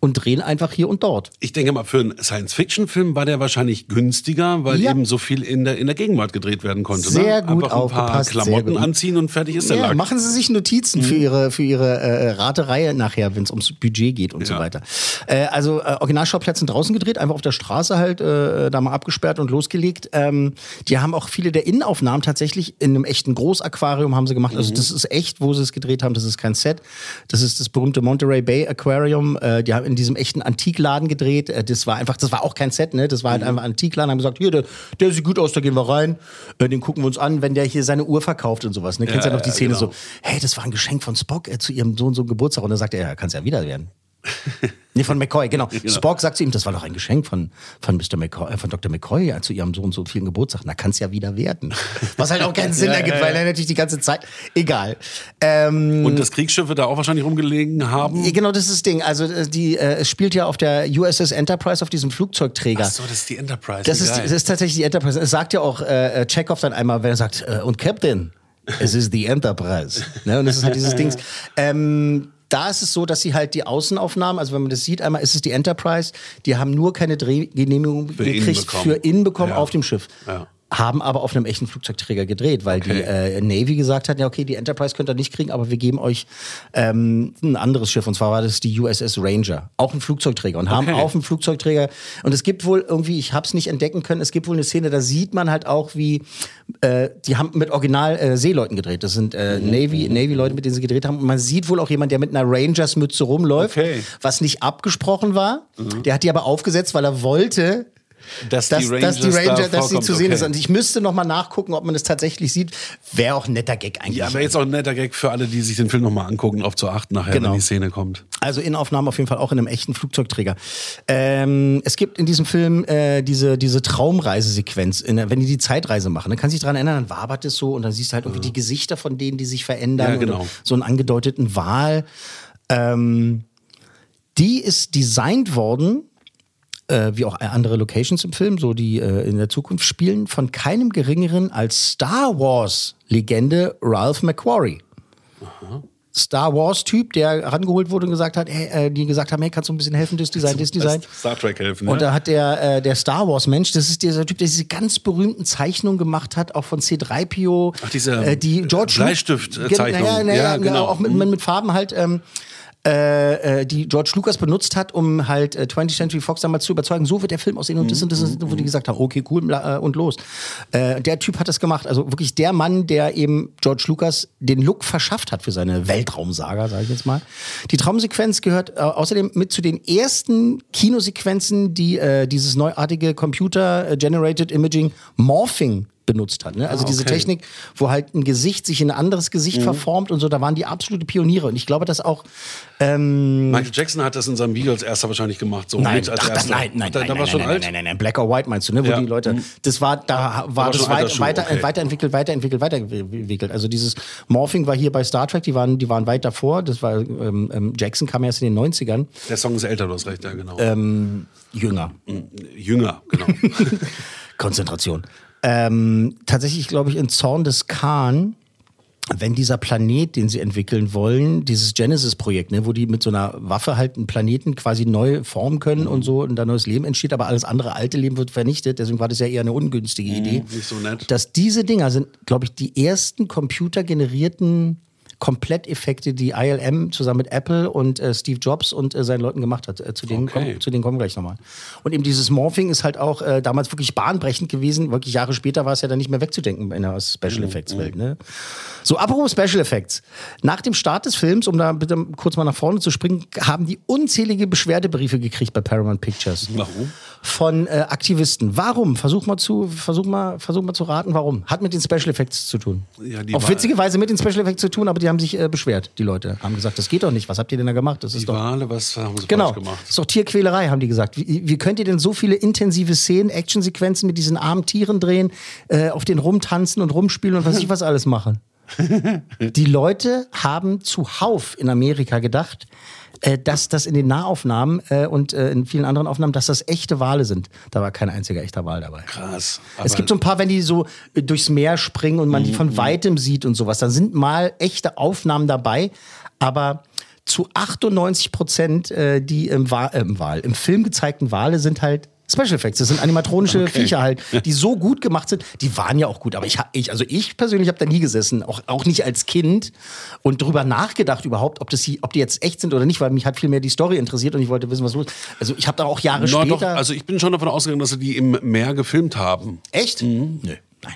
und drehen einfach hier und dort. Ich denke mal, für einen Science-Fiction-Film war der wahrscheinlich günstiger, weil Ja. eben so viel in der, in der Gegenwart gedreht werden konnte. Sehr ne? gut Einfach ein paar Klamotten anziehen und fertig ist der Ja, Lack. machen Sie sich Notizen für Ihre, für Ihre äh, Raterei nachher, wenn es ums Budget geht und so Ja. weiter. Äh, also äh, Originalschauplätze draußen gedreht, einfach auf der Straße halt äh, da mal abgesperrt und losgelegt. Ähm, die haben auch viele der Innenaufnahmen tatsächlich in einem echten Großaquarium haben sie gemacht. Also das ist echt, wo sie es gedreht haben. Das ist kein Set. Das ist das berühmte Monterey Bay Aquarium. Äh, haben in diesem echten Antikladen gedreht. Äh, das war einfach, das war auch kein Set, ne? Das war halt einfach ein Antikladen. Haben gesagt, hier, der, der sieht gut aus, da gehen wir rein. Äh, den gucken wir uns an, wenn der hier seine Uhr verkauft und sowas. Ne? Kennst ja, Ja, noch die Szene genau. so, hey, das war ein Geschenk von Spock äh, zu ihrem so und so Geburtstag. Und dann sagt er, ja, kann es ja wieder werden. Nee, von McCoy, genau. Spock sagt zu ihm, das war doch ein Geschenk von, von Mr. McCoy, äh, von Dr. McCoy zu ihrem so und so vielen Geburtstag. Na, kann es ja wieder werden. Was halt auch keinen Sinn Ja, ergibt, ja, weil er natürlich die ganze Zeit. Egal. Ähm, Und das Kriegsschiff wird da auch wahrscheinlich rumgelegen haben. genau, das ist das Ding. Also äh, die, äh, es spielt ja auf der USS Enterprise auf diesem Flugzeugträger. Ach so, das ist die Enterprise. Das ist, das ist tatsächlich die Enterprise. Es sagt ja auch äh, äh, Chekhov dann einmal, wenn er sagt, äh, und Captain, es ist die Enterprise. ne? Und das ist halt dieses Ding. Ähm, da ist es so, dass sie halt die Außenaufnahmen, also wenn man das sieht, einmal ist es die Enterprise, die haben nur keine Drehgenehmigung Für innen gekriegt bekommen. für innen bekommen Ja. auf dem Schiff. Ja. Haben aber auf einem echten Flugzeugträger gedreht, weil die Okay. äh, Navy gesagt hat, ja okay, die Enterprise könnt ihr nicht kriegen, aber wir geben euch ähm, ein anderes Schiff und zwar war das die USS Ranger, auch ein Flugzeugträger und haben Okay. auf dem Flugzeugträger und es gibt wohl irgendwie, ich habe es nicht entdecken können, es gibt wohl eine Szene, da sieht man halt auch wie äh, die haben mit Original äh, Seeleuten gedreht. Das sind äh, Mhm. Navy Navy Leute, mit denen sie gedreht haben und man sieht wohl auch jemand, der mit einer Rangers Mütze rumläuft, Okay. Mhm. was nicht abgesprochen war. Der hat die aber aufgesetzt, weil er wollte Dass dass, die dass die Ranger, dass sie zu sehen okay. ist. Und ich müsste noch mal nachgucken, ob man es tatsächlich sieht. Wäre auch ein netter Gag eigentlich. Ja, aber jetzt auch ein netter Gag für alle, die sich den Film nochmal angucken, auf zu achten nachher, Genau. wenn die Szene kommt. Also Innenaufnahmen auf jeden Fall auch in einem echten Flugzeugträger. Ähm, es gibt in diesem Film äh, diese, diese Traumreisesequenz, in, wenn die die Zeitreise machen. Dann kann sich daran erinnern, dann wabert es so und dann siehst du halt irgendwie die Gesichter von denen, die sich verändern. Ja, genau. So einen angedeuteten Wal. Ähm, die ist designt worden, äh, wie auch andere Locations im Film, so die äh, in der Zukunft spielen, von keinem geringeren als Star Wars-Legende Ralph McQuarrie. Star Wars-Typ, der rangeholt wurde und gesagt hat, hey, äh, die gesagt haben, hey, kannst du ein bisschen helfen, das Design, das Design. Star Trek helfen, ne? Und da hat der, äh, der Star Wars-Mensch, das ist dieser Typ, der diese ganz berühmten Zeichnungen gemacht hat, auch von C3PO. Ach, diese äh, die George Lu- Bleistift-Zeichnung. Naja, naja, Ja, genau. Auch mit, mit, mit Farben halt. Ähm, äh, äh, die George Lucas benutzt hat, um halt äh, 20th Century Fox damals zu überzeugen, so wird der Film aussehen und das und das, und das wo die gesagt haben, okay, cool äh, und los. Äh, der Typ hat das gemacht, also wirklich der Mann, der eben George Lucas den Look verschafft hat für seine Weltraumsaga, sage ich jetzt mal. Die Traumsequenz gehört äh, außerdem mit zu den ersten Kinosequenzen, die dieses neuartige Computer-Generated Imaging Morphing benutzt hat. Ne? Also Ah, diese okay. Technik, wo halt ein Gesicht sich in ein anderes Gesicht Mhm. verformt und so, da waren die absolute Pioniere. Und ich glaube, dass auch ähm, Michael Jackson hat das in seinem Video als erster wahrscheinlich gemacht. So Nein, ach, das, nein, nein, da, nein, da nein, nein, alt. nein, nein, nein, Black or White meinst du, ne? Wo Ja. die Leute, Mhm. das war, da war das weit, Schuh, weiter, okay. weiterentwickelt, weiterentwickelt, weiterentwickelt. Also dieses Morphing war hier bei Star Trek, die waren, die waren weit davor. Das war ähm, ähm, Jackson kam erst in den 90ern. Der Song ist älter, du hast recht, ja, genau. Ähm, jünger. Jünger, genau. Konzentration. Ähm, tatsächlich glaube ich in Zorn des Khan, wenn dieser Planet, den sie entwickeln wollen, dieses Genesis-Projekt, ne, wo die mit so einer Waffe halt einen Planeten quasi neu formen können und so und da neues Leben entsteht, aber alles andere alte Leben wird vernichtet. Deswegen war das ja eher eine ungünstige Idee. Nicht so nett. Dass diese Dinger sind, glaube ich, die ersten computergenerierten Kompletteffekte, die ILM zusammen mit Apple und äh, Steve Jobs und äh, seinen Leuten gemacht hat. Äh, zu, denen Okay. kommen, zu denen kommen wir gleich nochmal. Und eben dieses Morphing ist halt auch äh, damals wirklich bahnbrechend gewesen. Wirklich Jahre später war es ja dann nicht mehr wegzudenken in der Special Effects Welt. Ne? So, apropos Special Effects. Nach dem Start des Films, um da bitte kurz mal nach vorne zu springen, haben die unzählige Beschwerdebriefe gekriegt bei Paramount Pictures. Warum? Von äh, Aktivisten. Warum? Versuch mal zu, versuch mal, versuch mal zu raten, warum. Hat mit den Special Effects zu tun. Ja, Auf witzige Weise mit den Special Effects zu tun, aber die haben sich äh, beschwert, die Leute. Haben gesagt, das geht doch nicht. Was habt ihr denn da gemacht? Das ist Die doch. Wale, was haben sie Genau. falsch gemacht? Das ist doch Tierquälerei, haben die gesagt. Wie, wie könnt ihr denn so viele intensive Szenen, Actionsequenzen mit diesen armen Tieren drehen, äh, auf den rumtanzen und rumspielen und was ich was alles machen? die Leute haben zuhauf in Amerika gedacht, äh, dass das in den Nahaufnahmen äh, und äh, in vielen anderen Aufnahmen, dass das echte Wale sind. Da war kein einziger echter Wal dabei. Krass. Es gibt so ein paar, wenn die so äh, durchs Meer springen und man die Mhm. von weitem sieht und sowas, dann sind mal echte Aufnahmen dabei, aber zu 98 Prozent, äh, die im, Wa äh, im Wal, im Film gezeigten Wale sind halt Special Effects. Das sind animatronische Okay. Viecher halt, die so gut gemacht sind. Die waren ja auch gut, aber ich, ich also ich persönlich habe da nie gesessen, auch, auch nicht als Kind und drüber nachgedacht überhaupt, ob das die, ob die jetzt echt sind oder nicht, weil mich hat viel mehr die Story interessiert und ich wollte wissen, was los. ist. Also ich habe da auch Jahre Na, später. doch, also ich bin schon davon ausgegangen, dass sie die im Meer gefilmt haben. echt? Mhm. Nö, nein.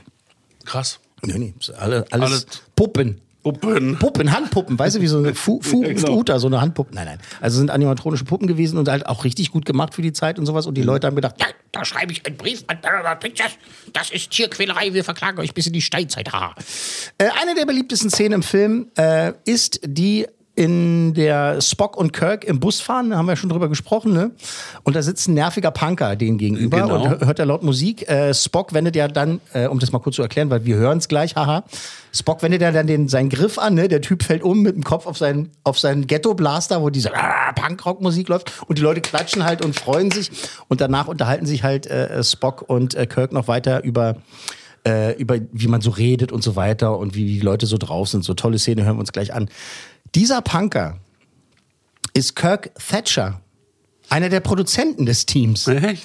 Krass. Nee, nee, ist alle, alles, Alles- Puppen. Puppen. Puppen, Handpuppen, weißt du, wie so eine Fu, Fu Ja, genau. Uta, so eine Handpuppe. Nein, nein. Also sind animatronische Puppen gewesen und halt auch richtig gut gemacht für die Zeit und sowas. Und die Leute haben gedacht, ja, da schreibe ich einen Brief an Paramount Pictures. Das ist Tierquälerei, wir verklagen euch bis in die Steinzeit. Haha. Äh, eine der beliebtesten Szenen im Film äh, ist die in der Spock und Kirk im Bus fahren, da haben wir ja schon drüber gesprochen, ne? Und da sitzt ein nerviger Punker denen gegenüber Genau. und hö- hört er laut Musik. Äh, Spock wendet ja dann, äh, um das mal kurz zu erklären, weil wir hören es gleich, haha. Spock wendet ja dann den, seinen Griff an, ne? Der Typ fällt um mit dem Kopf auf seinen, auf seinen Ghetto-Blaster, wo diese ah, Punkrock-Musik läuft und die Leute klatschen halt und freuen sich und danach unterhalten sich halt äh, Spock und äh, Kirk noch weiter über äh, über wie man so redet und so weiter und wie die Leute so drauf sind. So tolle Szene hören wir uns gleich an. Dieser Punker ist Kirk Thatcher, einer der Produzenten des Teams. Echt?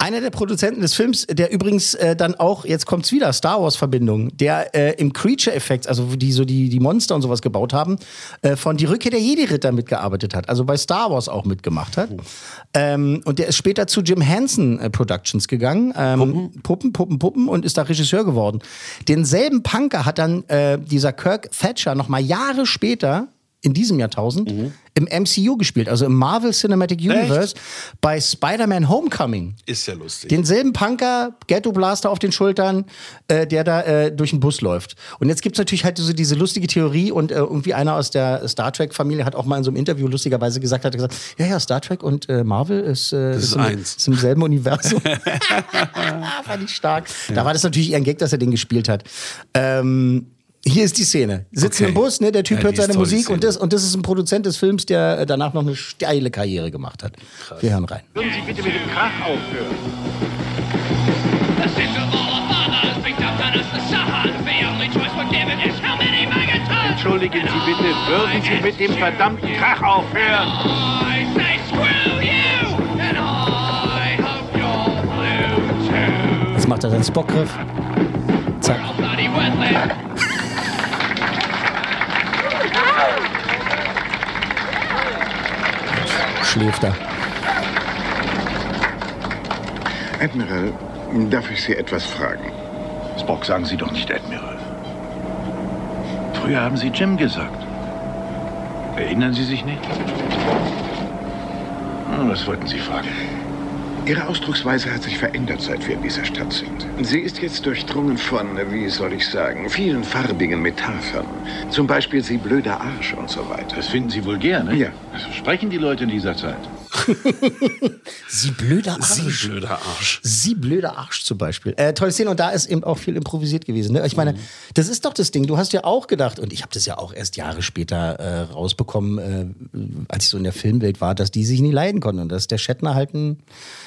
Einer der Produzenten des Films, der übrigens äh, dann auch, jetzt kommt's wieder, Star Wars-Verbindung, der äh, im Creature-Effekt, also wo die so die, die Monster und sowas gebaut haben, äh, von Die Rückkehr der Jedi-Ritter mitgearbeitet hat, also bei Star Wars auch mitgemacht hat. Ähm, und der ist später zu Jim Henson äh, Productions gegangen, ähm, Puppen. Puppen, Puppen, Puppen und ist da Regisseur geworden. Denselben Punker hat dann äh, dieser Kirk Thatcher noch mal Jahre später in diesem Jahrtausend im MCU gespielt, also im Marvel Cinematic Universe bei Spider-Man Homecoming. Ist ja lustig. Denselben Punker, Ghetto Blaster auf den Schultern, äh, der da äh, durch den Bus läuft. Und jetzt gibt's natürlich halt so diese lustige Theorie und äh, irgendwie einer aus der Star Trek-Familie hat auch mal in so einem Interview lustigerweise gesagt, hat gesagt, ja, ja, Star Trek und äh, Marvel ist, äh, Das ist im, ist im selben Universum. Fand ich stark. Da war das natürlich eher ein Gag, dass er den gespielt hat. Ähm, hier ist die Szene. Sitzen Okay. im Bus, ne, der Typ Ja, hört seine Musik und das, und das ist ein Produzent des Films, der äh, danach noch eine steile Karriere gemacht hat. Wir hören rein. Würden Sie bitte mit dem Krach aufhören? Entschuldigen Sie bitte, würden Sie mit dem verdammten Krach aufhören? Jetzt macht er seinen Spockgriff. Zack. Schläft er. Admiral, darf ich Sie etwas fragen? Spock, sagen Sie doch nicht Admiral. Früher haben Sie Jim gesagt. Erinnern Sie sich nicht? Was wollten Sie fragen? Ihre Ausdrucksweise hat sich verändert, seit wir in dieser Stadt sind. Sie ist jetzt durchdrungen von, wie soll ich sagen, vielen farbigen Metaphern. Zum Beispiel Sie blöder Arsch und so weiter. Das finden Sie vulgär, ne? Ja. So sprechen die Leute in dieser Zeit. Sie blöder Arsch. Sie blöder Arsch. Sie blöder Arsch zum Beispiel. Äh, tolle Szene und da ist eben auch viel improvisiert gewesen. Ne? Ich meine, das ist doch das Ding. Du hast ja auch gedacht, und ich habe das ja auch erst Jahre später äh, rausbekommen, äh, als ich so in der Filmwelt war, dass die sich nie leiden konnten und dass der Shatner halt ein,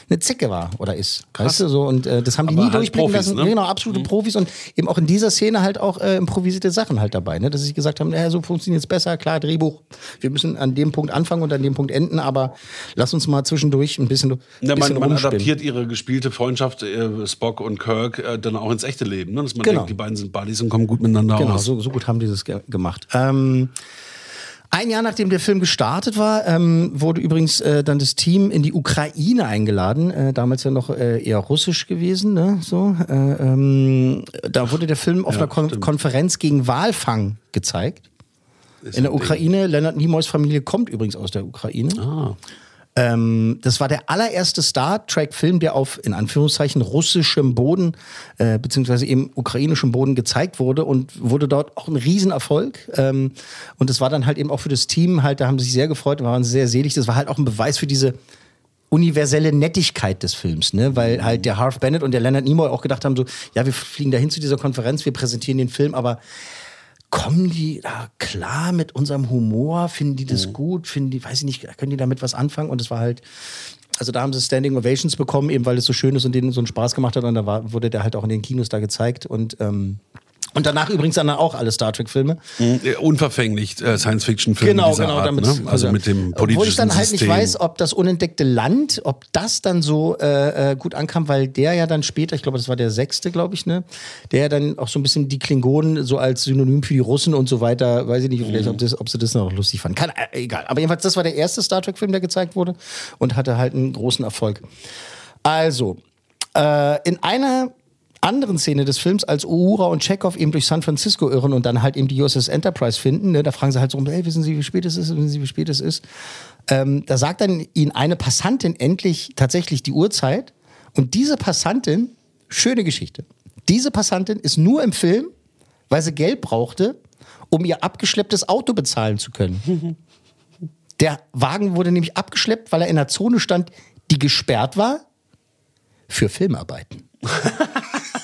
eine Zicke war oder ist. Weißt du so? Und äh, das haben die Aber nie halt durchblicken Profis, lassen. ne? Genau, absolute Profis und eben auch in dieser Szene halt auch äh, improvisierte Sachen halt dabei. Ne? Dass sie gesagt haben, naja, so funktioniert es besser, klar, Drehbuch. Wir müssen an dem Punkt anfangen und an dem Punkt enden, aber lass uns mal zwischendurch ein bisschen, Ja, bisschen man, man adaptiert ihre gespielte Freundschaft, äh, Spock und Kirk, äh, dann auch ins echte Leben. Ne? Dass man Genau. denkt, die beiden sind Buddies und kommen gut miteinander Genau, aus. so, so gut haben die das ge gemacht. Ähm, ein Jahr nachdem der Film gestartet war, ähm, wurde übrigens äh, dann das Team in die Ukraine eingeladen. Äh, damals ja noch äh, eher russisch gewesen. Ne? So, äh, ähm, da wurde der Film auf Ja, einer Kon. Konferenz gegen Walfang gezeigt. in der Ukraine. Leonard Nimoys Familie kommt übrigens aus der Ukraine. Ah. Ähm, das war der allererste Star Trek-Film, der auf, in Anführungszeichen, russischem Boden, äh, beziehungsweise eben ukrainischem Boden gezeigt wurde und wurde dort auch ein Riesenerfolg. Ähm, und das war dann halt eben auch für das Team halt, da haben sie sich sehr gefreut, waren sehr selig. Das war halt auch ein Beweis für diese universelle Nettigkeit des Films, ne? Weil halt der Harv Bennett und der Leonard Nimoy auch gedacht haben so, ja, wir fliegen dahin zu dieser Konferenz, wir präsentieren den Film, aber kommen die da klar mit unserem Humor? Finden die das gut? Finden die, weiß ich nicht, können die damit was anfangen? Und es war halt, also da haben sie Standing Ovations bekommen, eben weil es so schön ist und denen so einen Spaß gemacht hat. Und da war, wurde der halt auch in den Kinos da gezeigt. Und, ähm, und danach übrigens dann auch alle Star Trek-Filme. Äh, Unverfänglich äh, Science-Fiction-Film Genau, dieser genau, Art, damit, ne? Also mit dem politischen Obwohl ich dann halt System. nicht weiß, ob das unentdeckte Land, ob das dann so äh, äh, gut ankam, weil der ja dann später, ich glaube, das war der sechste, glaube ich, ne, der ja dann auch so ein bisschen die Klingonen so als Synonym für die Russen und so weiter, weiß ich nicht, vielleicht, ob, das, ob sie das noch lustig fanden. Kann, äh, egal. Aber jedenfalls, das war der erste Star Trek-Film, der gezeigt wurde und hatte halt einen großen Erfolg. Also, äh, in einer anderen Szene des Films, als Uhura und Chekhov eben durch San Francisco irren und dann halt eben die USS Enterprise finden, ne, da fragen sie halt so rum, hey, wissen Sie, wie spät es ist? Wissen Sie, wie spät es ist? Ähm, da sagt dann ihnen eine Passantin endlich tatsächlich die Uhrzeit und diese Passantin, schöne Geschichte, diese Passantin ist nur im Film, weil sie Geld brauchte, um ihr abgeschlepptes Auto bezahlen zu können. Der Wagen wurde nämlich abgeschleppt, weil er in einer Zone stand, die gesperrt war für Filmarbeiten.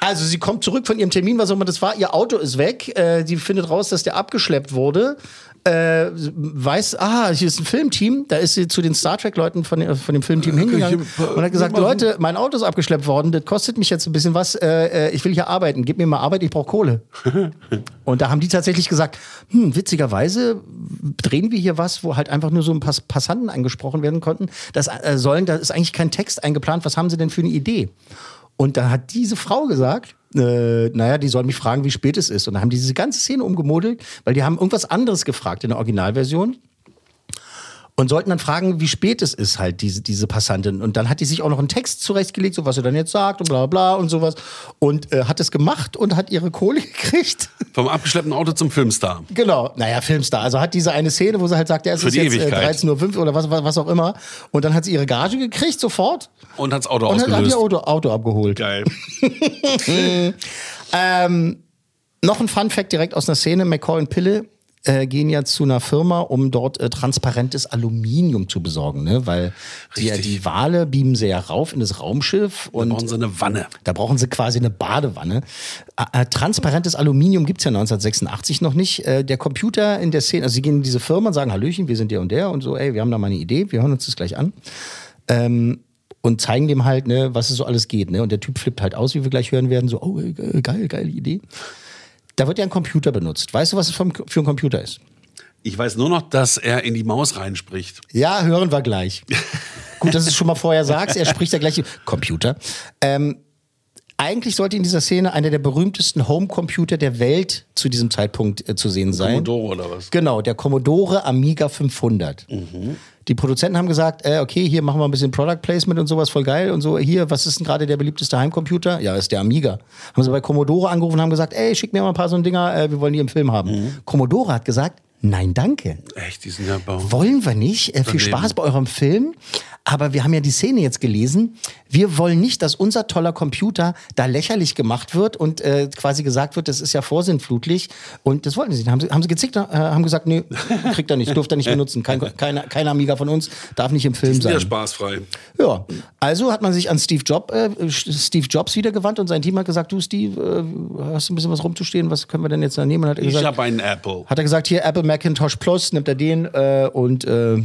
also sie kommt zurück von ihrem Termin, was auch immer das war. Ihr Auto ist weg. Äh, sie findet raus, dass der abgeschleppt wurde. Äh, weiß, ah, hier ist ein Filmteam. Da ist sie zu den Star Trek-Leuten von, den- von dem Filmteam hingegangen und hat gesagt: Leute, mein Auto ist abgeschleppt worden. Das kostet mich jetzt ein bisschen was. Äh, äh, ich will hier arbeiten. Gib mir mal Arbeit. Ich brauche Kohle. Und da haben die tatsächlich gesagt, hm, witzigerweise drehen wir hier was, wo halt einfach nur so ein paar Passanten angesprochen werden konnten. Das äh, sollen, da ist eigentlich kein Text eingeplant. Was haben sie denn für eine Idee? Und da hat diese Frau gesagt, äh, naja, die sollen mich fragen, wie spät es ist. Und dann haben die diese ganze Szene umgemodelt, weil die haben irgendwas anderes gefragt in der Originalversion. Und sollten dann fragen, wie spät es ist, halt, diese, diese Passantin. Und dann hat die sich auch noch einen Text zurechtgelegt, so was sie dann jetzt sagt und bla bla und sowas. Und äh, hat es gemacht und hat ihre Kohle gekriegt. Vom abgeschleppten Auto zum Filmstar. Genau, naja, Filmstar. Also hat diese eine Szene, wo sie halt sagt, ja, es Für ist jetzt äh, Ewigkeit. 13.05 Uhr oder was, was, was auch immer. Und dann hat sie ihre Gage gekriegt, sofort. Und hat's Auto Und hat, hat ausgelöst. ihr Auto, Auto abgeholt. Geil. ähm, noch ein Fun Fact direkt aus einer Szene. McCoy und Pille äh, gehen ja zu einer Firma, um dort äh, transparentes Aluminium zu besorgen, ne? weil die, ja, die Wale beamen sie ja rauf in das Raumschiff und Da brauchen sie eine Wanne. da brauchen sie quasi eine Badewanne. Äh, äh, transparentes Aluminium gibt's ja 1986 noch nicht. Äh, der Computer in der Szene, also sie gehen in diese Firma und sagen, Hallöchen, wir sind der und der und so, ey, wir haben da mal eine Idee, wir hören uns das gleich an. Ähm, und zeigen dem halt, ne, was es so alles geht. Ne? Und der Typ flippt halt aus, wie wir gleich hören werden, so, oh, geil, geile Idee. Da wird ja ein Computer benutzt. Weißt du, was es für ein Computer ist? Ich weiß nur noch, dass er in die Maus reinspricht. Ja, hören wir gleich. Gut, dass du es schon mal vorher sagst. Er spricht ja gleich Computer. Ähm, eigentlich sollte in dieser Szene einer der berühmtesten Homecomputer der Welt zu diesem Zeitpunkt äh, zu sehen sein. Commodore oder was? Genau, der Commodore Amiga 500. Die Produzenten haben gesagt, äh, okay, hier machen wir ein bisschen Product Placement und sowas, voll geil und so. Hier, was ist denn gerade der beliebteste Heimcomputer? Ja, ist der Amiga. Haben sie bei Commodore angerufen und haben gesagt, ey, schick mir mal ein paar so ein Dinger, äh, wir wollen die im Film haben. Commodore hat gesagt, nein, danke. Echt, die sind ja bau. Wollen wir nicht. Äh, viel. Spaß bei eurem Film. Aber wir haben ja die Szene jetzt gelesen. Wir wollen nicht, dass unser toller Computer da lächerlich gemacht wird und äh, quasi gesagt wird, das ist ja vorsintflutlich. Und das wollten sie. nicht. Haben sie, haben sie gezickt, äh, haben gesagt, nee, kriegt er nicht, durft er nicht benutzen. Kein, keine, kein Amiga von uns darf nicht im Film Sind ja sein. spaßfrei. Ja, also hat man sich an Steve, Job, äh, Steve Jobs wieder gewandt und sein Team hat gesagt, du Steve, äh, hast du ein bisschen was rumzustehen, was können wir denn jetzt da nehmen? Und hat er Ich gesagt, habe einen Apple. hat er gesagt, hier Apple Macintosh Plus, nimmt er den äh, und äh,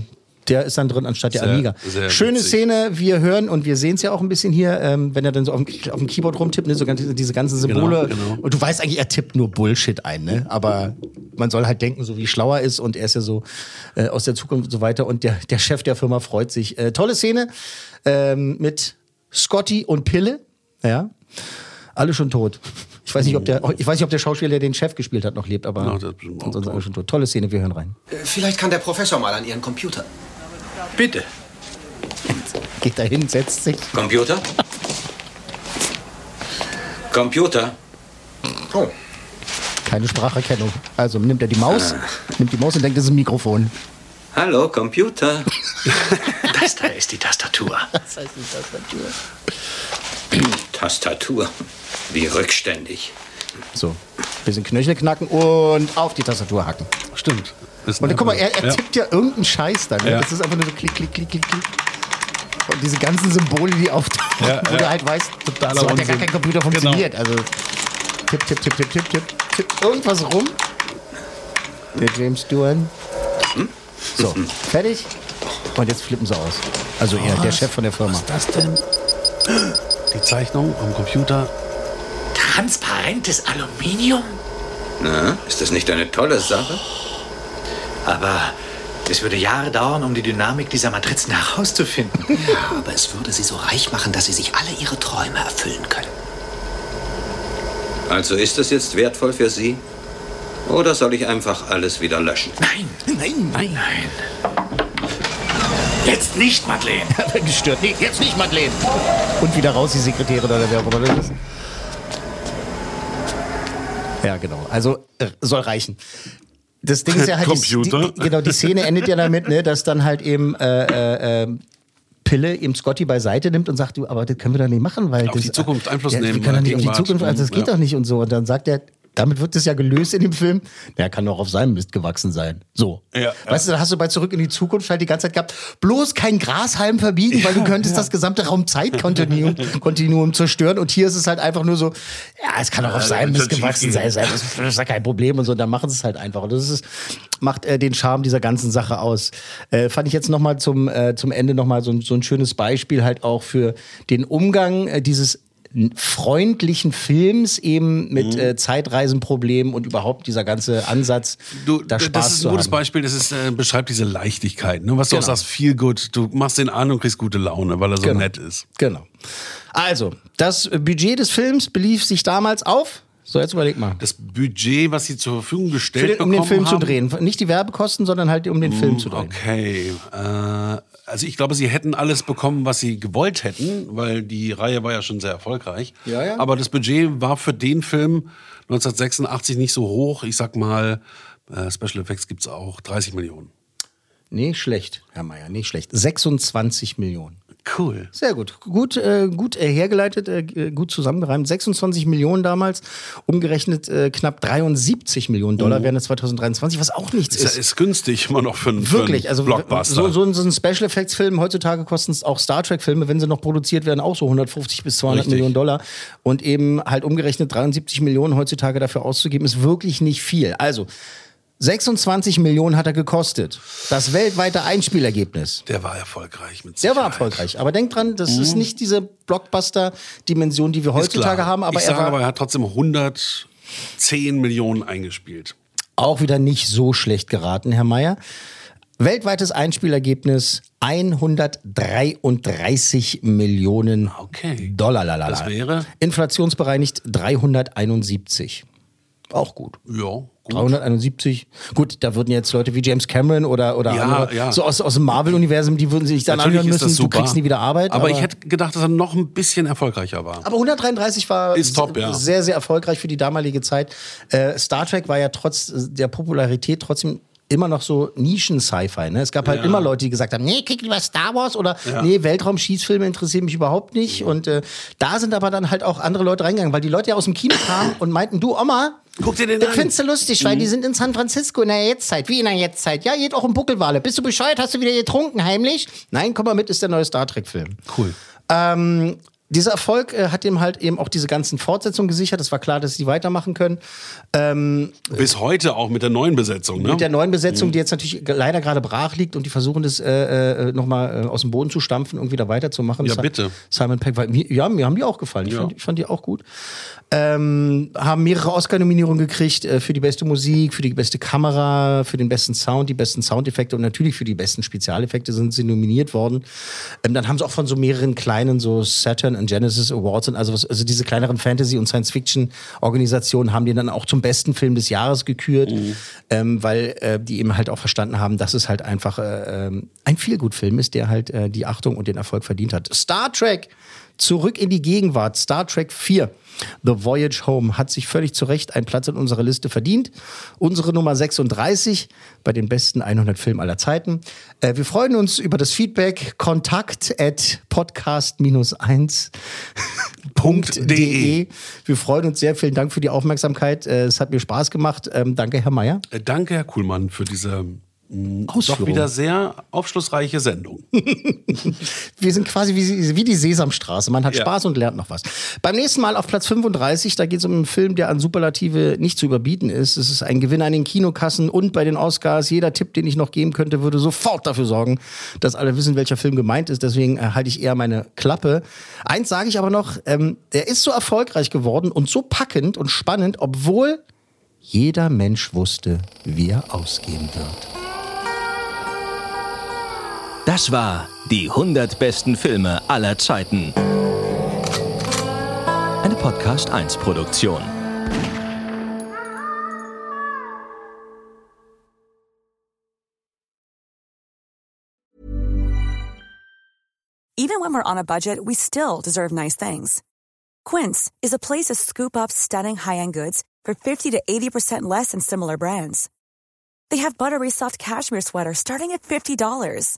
der ist dann drin anstatt der Sehr, Amiga. sehr Schöne witzig. Szene, wir hören und wir sehen es ja auch ein bisschen hier, ähm, wenn er dann so auf dem, auf dem Keyboard rumtippt, ne, so ganz, diese ganzen Symbole. Genau, genau. Und du weißt eigentlich, er tippt nur Bullshit ein, ne? Aber man soll halt denken, so wie schlauer ist und er ist ja so äh, aus der Zukunft und so weiter. Und der, der Chef der Firma freut sich. Äh, tolle Szene ähm, mit Scotty und Pille. Ja. Alle schon tot. Ich weiß nicht, ob der, ich weiß nicht, ob der Schauspieler, der den Chef gespielt hat, noch lebt, aber Ja, bestimmt auch schon tot. Tolle Szene, wir hören rein. Vielleicht kann der Professor mal an Ihren Computer. Bitte. Geht dahin, setzt sich. Computer? Computer? Oh. Keine Spracherkennung. Also nimmt er die Maus, nimmt die Maus und denkt, das ist ein Mikrofon. Hallo, Computer. Das da ist die Tastatur. Das heißt die Tastatur. Tastatur. Wie rückständig. So, bisschen Knöchel knacken und auf die Tastatur hacken. Stimmt. Ist Und guck mal, er, er tippt ja irgendeinen Scheiß dann. Ne? Ja. Das ist einfach nur so klick, klick, klick, klick, klick. Und diese ganzen Symbole, die auftauchen, Ja, wo ja. du halt weißt, Totaler so hat ja gar kein Computer Genau. funktioniert. Also tipp, tipp, tipp, tipp, tipp, tipp, tipp irgendwas rum. Der James Doohan. So, fertig. Und jetzt flippen sie aus. Also er, der Chef von der Firma. Was ist das denn? Die Zeichnung am Computer. Transparentes Aluminium? Na, ist das nicht eine tolle Sache? Aber es würde Jahre dauern, um die Dynamik dieser Matrizen herauszufinden. Ja, aber es würde sie so reich machen, dass sie sich alle ihre Träume erfüllen können. Also ist es jetzt wertvoll für Sie? Oder soll ich einfach alles wieder löschen? Nein, Nein, nein. nein. Jetzt nicht, Madeleine. Gestört. Nee, jetzt nicht, Madeleine. Und wieder raus, die Sekretärin oder wer auch immer das ist. Ja, genau. Also äh, soll reichen. Das Ding ist ja halt, die, Computer. die, genau, die Szene endet ja damit, ne, dass dann halt eben äh, äh, äh, Pille eben Scotty beiseite nimmt und sagt, du, aber das können wir doch nicht machen, weil Auf das, die Zukunft Einfluss ja, nehmen, Wir können doch nicht auf die. Zukunft, also das geht Ja. doch nicht und so. Und dann sagt er, damit wird es ja gelöst in dem Film. Er kann doch auf seinem Mist gewachsen sein. So. Ja, weißt du, da hast du bei Zurück in die Zukunft halt die ganze Zeit gehabt, bloß kein Grashalm verbiegen, weil du könntest das gesamte Raumzeitkontinuum Kontinuum zerstören. Und hier ist es halt einfach nur so, ja, es kann doch auf Ja, seinem Mist gewachsen sein. Das ist, ja kein Problem und so. Und dann machen sie es halt einfach. Und das ist, macht äh, den Charme dieser ganzen Sache aus. Äh, fand ich jetzt nochmal zum, äh, zum Ende nochmal so, ein- so ein schönes Beispiel halt auch für den Umgang äh, dieses freundlichen Films eben mit äh, Zeitreisenproblemen und überhaupt dieser ganze Ansatz, Du, da Spaß das ist zu ein gutes haben. Beispiel, das ist, äh, beschreibt diese Leichtigkeit, ne? was du auch Genau. sagst, viel gut. Du machst den an und kriegst gute Laune, weil er so Genau. nett ist. Genau. Also, das Budget des Films belief sich damals auf. So, jetzt überleg mal. Das Budget, was sie zur Verfügung gestellt den, um den Film zu haben, drehen. Nicht die Werbekosten, sondern halt um den Film zu drehen. Okay. Äh, also ich glaube, sie hätten alles bekommen, was sie gewollt hätten, weil die Reihe war ja schon sehr erfolgreich. Ja, ja. Aber das Budget war für den Film 1986 nicht so hoch. Ich sag mal, äh, Special Effects gibt's auch 30 Millionen. Nee, schlecht, Herr Meier, nicht schlecht. 26 Millionen. Cool. Sehr gut. Gut, äh, gut äh, hergeleitet, äh, g- gut zusammengereimt. 26 Millionen damals, umgerechnet äh, knapp 73 Millionen Dollar wären es 2023, was auch nichts Ist, ist. ist günstig immer noch für einen, Wirklich, für einen also Blockbuster. so, so, ein- so ein Special Effects Film heutzutage kosten es auch Star Trek Filme, wenn sie noch produziert werden, auch so 150 bis 200 Richtig. Millionen Dollar und eben halt umgerechnet 73 Millionen heutzutage dafür auszugeben, ist wirklich nicht viel. Also 26 Millionen hat er gekostet. Das weltweite Einspielergebnis. Der war erfolgreich mit Der war erfolgreich. Aber denkt dran, das ist nicht diese Blockbuster-Dimension, die wir Mhm. Heutzutage haben. Aber ich er sage war aber, er hat trotzdem 110 Millionen eingespielt. auch wieder nicht so schlecht geraten, Herr Mayer. Weltweites Einspielergebnis 133 Millionen Okay. Dollar. Lalala. Das wäre? Inflationsbereinigt 371. Auch gut. Ja, gut. 371. Gut, da würden jetzt Leute wie James Cameron oder, oder Ja, andere, ja. so aus, aus dem Marvel-Universum, die würden sich dann Natürlich anhören müssen, du kriegst nie wieder Arbeit. Aber, ich hätte gedacht, dass er noch ein bisschen erfolgreicher war. Aber 133 war Ist top, ja. sehr, sehr erfolgreich für die damalige Zeit. Äh, Star Trek war ja trotz der Popularität trotzdem immer noch so Nischen-Sci-Fi. Ne? Es gab halt Ja. immer Leute, die gesagt haben, nee, krieg lieber Star Wars oder Ja. nee, Weltraum-Schießfilme interessieren mich überhaupt nicht. Und äh, da sind aber dann halt auch andere Leute reingegangen, weil die Leute ja aus dem Kino kamen und meinten, du Oma, Guck dir den das an. findest du lustig, weil die sind in San Francisco in der Jetztzeit. Wie in der Jetztzeit? Ja, geht auch um Buckelwale. Bist du bescheuert? Hast du wieder getrunken heimlich? Nein, komm mal mit, ist der neue Star Trek-Film. Cool. Ähm, dieser Erfolg äh, hat ihm halt eben auch diese ganzen Fortsetzungen gesichert. Es war klar, dass sie weitermachen können. Ähm, Bis heute auch mit der neuen Besetzung, ne? mit der neuen Besetzung, die jetzt natürlich leider gerade brach liegt und die versuchen das äh, äh, nochmal äh, aus dem Boden zu stampfen und wieder weiterzumachen. Ja, bitte. Simon Peck, war, mir, ja, mir haben die auch gefallen. Ich, Ja. fand, ich fand die auch gut. Ähm, haben mehrere Oscar-Nominierungen gekriegt äh, für die beste Musik, für die beste Kamera, für den besten Sound, die besten Soundeffekte und natürlich für die besten Spezialeffekte sind sie nominiert worden. Ähm, dann haben sie auch von so mehreren kleinen so Saturn und Genesis Awards und also, was, also diese kleineren Fantasy- und Science-Fiction-Organisationen haben die dann auch zum besten Film des Jahres gekürt, ähm, weil äh, die eben halt auch verstanden haben, dass es halt einfach äh, ähm, ein Feelgood-Film ist, der halt äh, die Achtung und den Erfolg verdient hat. Star Trek, zurück in die Gegenwart, Star Trek 4. The Voyage Home hat sich völlig zu Recht einen Platz in unserer Liste verdient. Unsere Nummer 36 bei den besten 100 Filmen aller Zeiten. Äh, wir freuen uns über das Feedback. Kontakt at podcast-1 .de. Wir freuen uns sehr. Vielen Dank für die Aufmerksamkeit. Äh, Es hat mir Spaß gemacht. Ähm, danke, Herr Mayer. Äh, Danke, Herr Kuhlmann, für diese doch Ausführung. wieder sehr aufschlussreiche Sendung. Wir sind quasi wie, wie die Sesamstraße. Man hat Ja. Spaß und lernt noch was. Beim nächsten Mal auf Platz 35, da geht es um einen Film, der an Superlative nicht zu überbieten ist. Es ist ein Gewinn an den Kinokassen und bei den Oscars. Jeder Tipp, den ich noch geben könnte, würde sofort dafür sorgen, dass alle wissen, welcher Film gemeint ist. Deswegen äh, halte ich eher meine Klappe. Eins sage ich aber noch, ähm, der ist so erfolgreich geworden und so packend und spannend, obwohl jeder Mensch wusste, wie er ausgehen wird. Das war die 100 besten Filme aller Zeiten. Eine Podcast 1 Produktion. Even when we're on a budget, we still deserve nice things. Quince is a place to scoop up stunning high-end goods for 50 to 80% less than similar brands. They have buttery soft cashmere sweaters starting at $50,